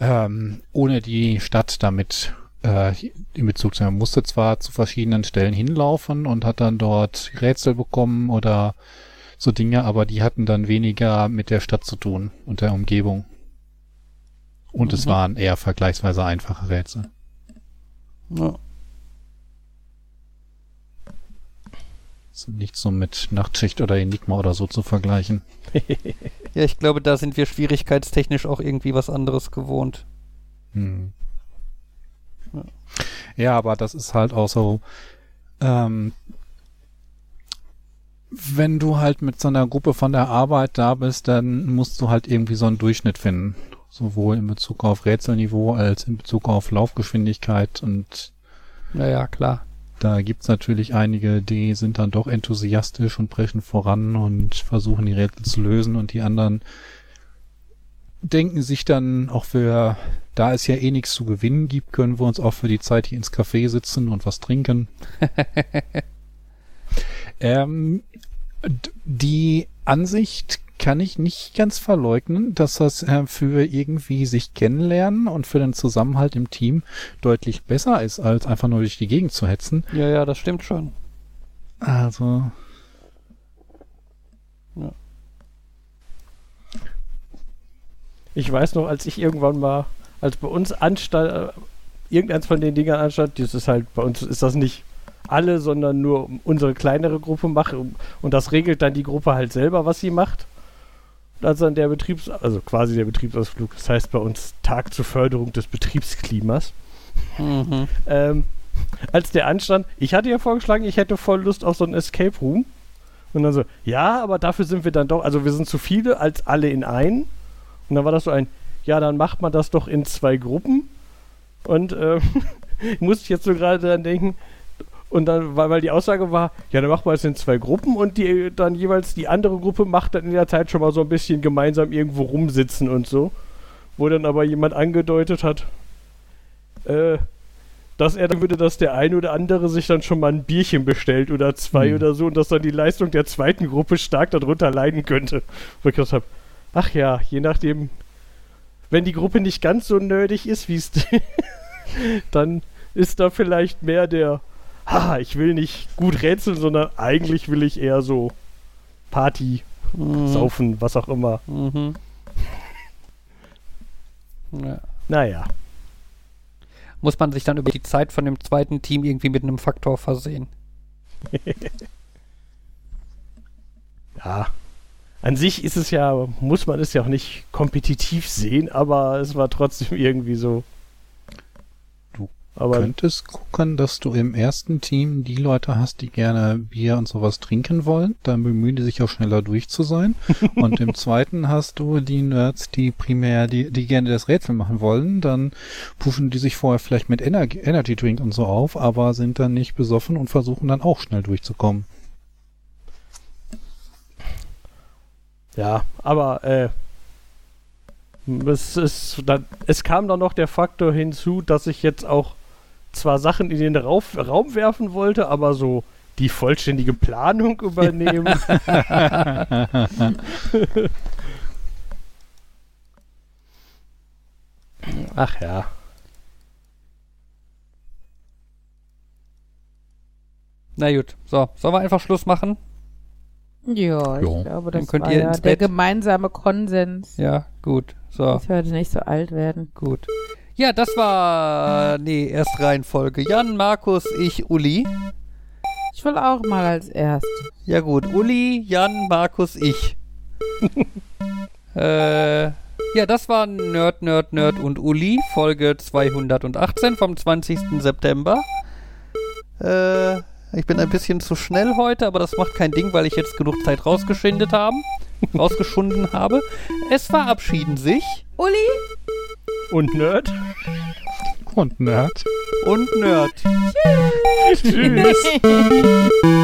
ähm, ohne die Stadt damit äh, in Bezug zu. Man musste zwar zu verschiedenen Stellen hinlaufen und hat dann dort Rätsel bekommen oder so Dinge, aber die hatten dann weniger mit der Stadt zu tun und der Umgebung. Und es Mhm. waren eher vergleichsweise einfache Rätsel. Ja. Nicht so mit Nachtschicht oder Enigma oder so zu vergleichen. [laughs] ja, ich glaube, da sind wir schwierigkeitstechnisch auch irgendwie was anderes gewohnt. Hm. Ja. Ja, aber das ist halt auch so, ähm, wenn du halt mit so einer Gruppe von der Arbeit da bist, dann musst du halt irgendwie so einen Durchschnitt finden. Sowohl in Bezug auf Rätselniveau als in Bezug auf Laufgeschwindigkeit und Naja, klar. da gibt's natürlich einige, die sind dann doch enthusiastisch und brechen voran und versuchen die Rätsel zu lösen und die anderen denken sich dann auch für, da es ja eh nichts zu gewinnen gibt, können wir uns auch für die Zeit hier ins Café sitzen und was trinken. [laughs] ähm, die Ansicht kann ich nicht ganz verleugnen, dass das äh, für irgendwie sich kennenlernen und für den Zusammenhalt im Team deutlich besser ist, als einfach nur durch die Gegend zu hetzen. Ja, ja, das stimmt schon. Also. Ich weiß noch, als ich irgendwann mal, als bei uns anstand, äh, irgendeins von den Dingern anstand, das ist halt, bei uns ist das nicht alle, sondern nur unsere kleinere Gruppe machen und das regelt dann die Gruppe halt selber, was sie macht. Dann der Betriebs-, also quasi der Betriebsausflug, das heißt bei uns Tag zur Förderung des Betriebsklimas, Mhm. ähm, als der anstand, ich hatte ja vorgeschlagen, ich hätte voll Lust auf so einen Escape Room. Und dann so, ja, aber dafür sind wir dann doch, also wir sind zu viele als alle in einen. Und dann war das so ein, ja, dann macht man das doch in zwei Gruppen. Und [laughs] äh, musste ich jetzt so gerade dran denken. Und dann, weil, weil die Aussage war, ja, dann macht man es in zwei Gruppen und die dann jeweils die andere Gruppe macht dann in der Zeit schon mal so ein bisschen gemeinsam irgendwo rumsitzen und so. Wo dann aber jemand angedeutet hat, äh, dass er dann würde, dass der eine oder andere sich dann schon mal ein Bierchen bestellt oder zwei Hm. oder so und dass dann die Leistung der zweiten Gruppe stark darunter leiden könnte. Wo ich gedacht habe, ach ja, je nachdem, wenn die Gruppe nicht ganz so nerdig ist, wie es [laughs] dann ist da vielleicht mehr der, ha, ich will nicht gut rätseln, sondern eigentlich will ich eher so Party, Mhm. saufen, was auch immer. Mhm. Ja. Naja, Muss man sich dann über die Zeit von dem zweiten Team irgendwie mit einem Faktor versehen. [laughs] ja. An sich ist es ja, muss man es ja auch nicht kompetitiv sehen, aber es war trotzdem irgendwie so. Du aber könntest gucken, dass du im ersten Team die Leute hast, die gerne Bier und sowas trinken wollen. Dann bemühen die sich auch schneller durch zu sein. [laughs] und im zweiten hast du die Nerds, die primär, die, die gerne das Rätsel machen wollen. Dann pushen die sich vorher vielleicht mit Ener Energy Drink und so auf, aber sind dann nicht besoffen und versuchen dann auch schnell durchzukommen. Ja, aber äh, es, ist, dann, es kam dann noch der Faktor hinzu, dass ich jetzt auch zwar Sachen in den Rauf, Raum werfen wollte, aber so die vollständige Planung übernehmen. [laughs] Ach ja. Na gut, so, sollen wir einfach Schluss machen? Ja, ich Ja. glaube, Dann das könnt war ihr ja der Bett. gemeinsame Konsens. Ja, gut, so, Ich werde nicht so alt werden. gut. Ja, das war, nee, erst Reihenfolge. Jan, Markus, ich, Uli. Ich will auch mal als erst. Ja gut, Uli, Jan, Markus, ich. [laughs] äh, ja, das war Nerd, Nerd, Nerd und Uli, Folge 218 vom 20. September. Äh, ich bin ein bisschen zu schnell heute, aber das macht kein Ding, weil ich jetzt genug Zeit rausgeschindet habe. [laughs] rausgeschunden habe. Es verabschieden sich Uli? Und Nerd? Und Nerd. und Nerd. Tschüss. [laughs]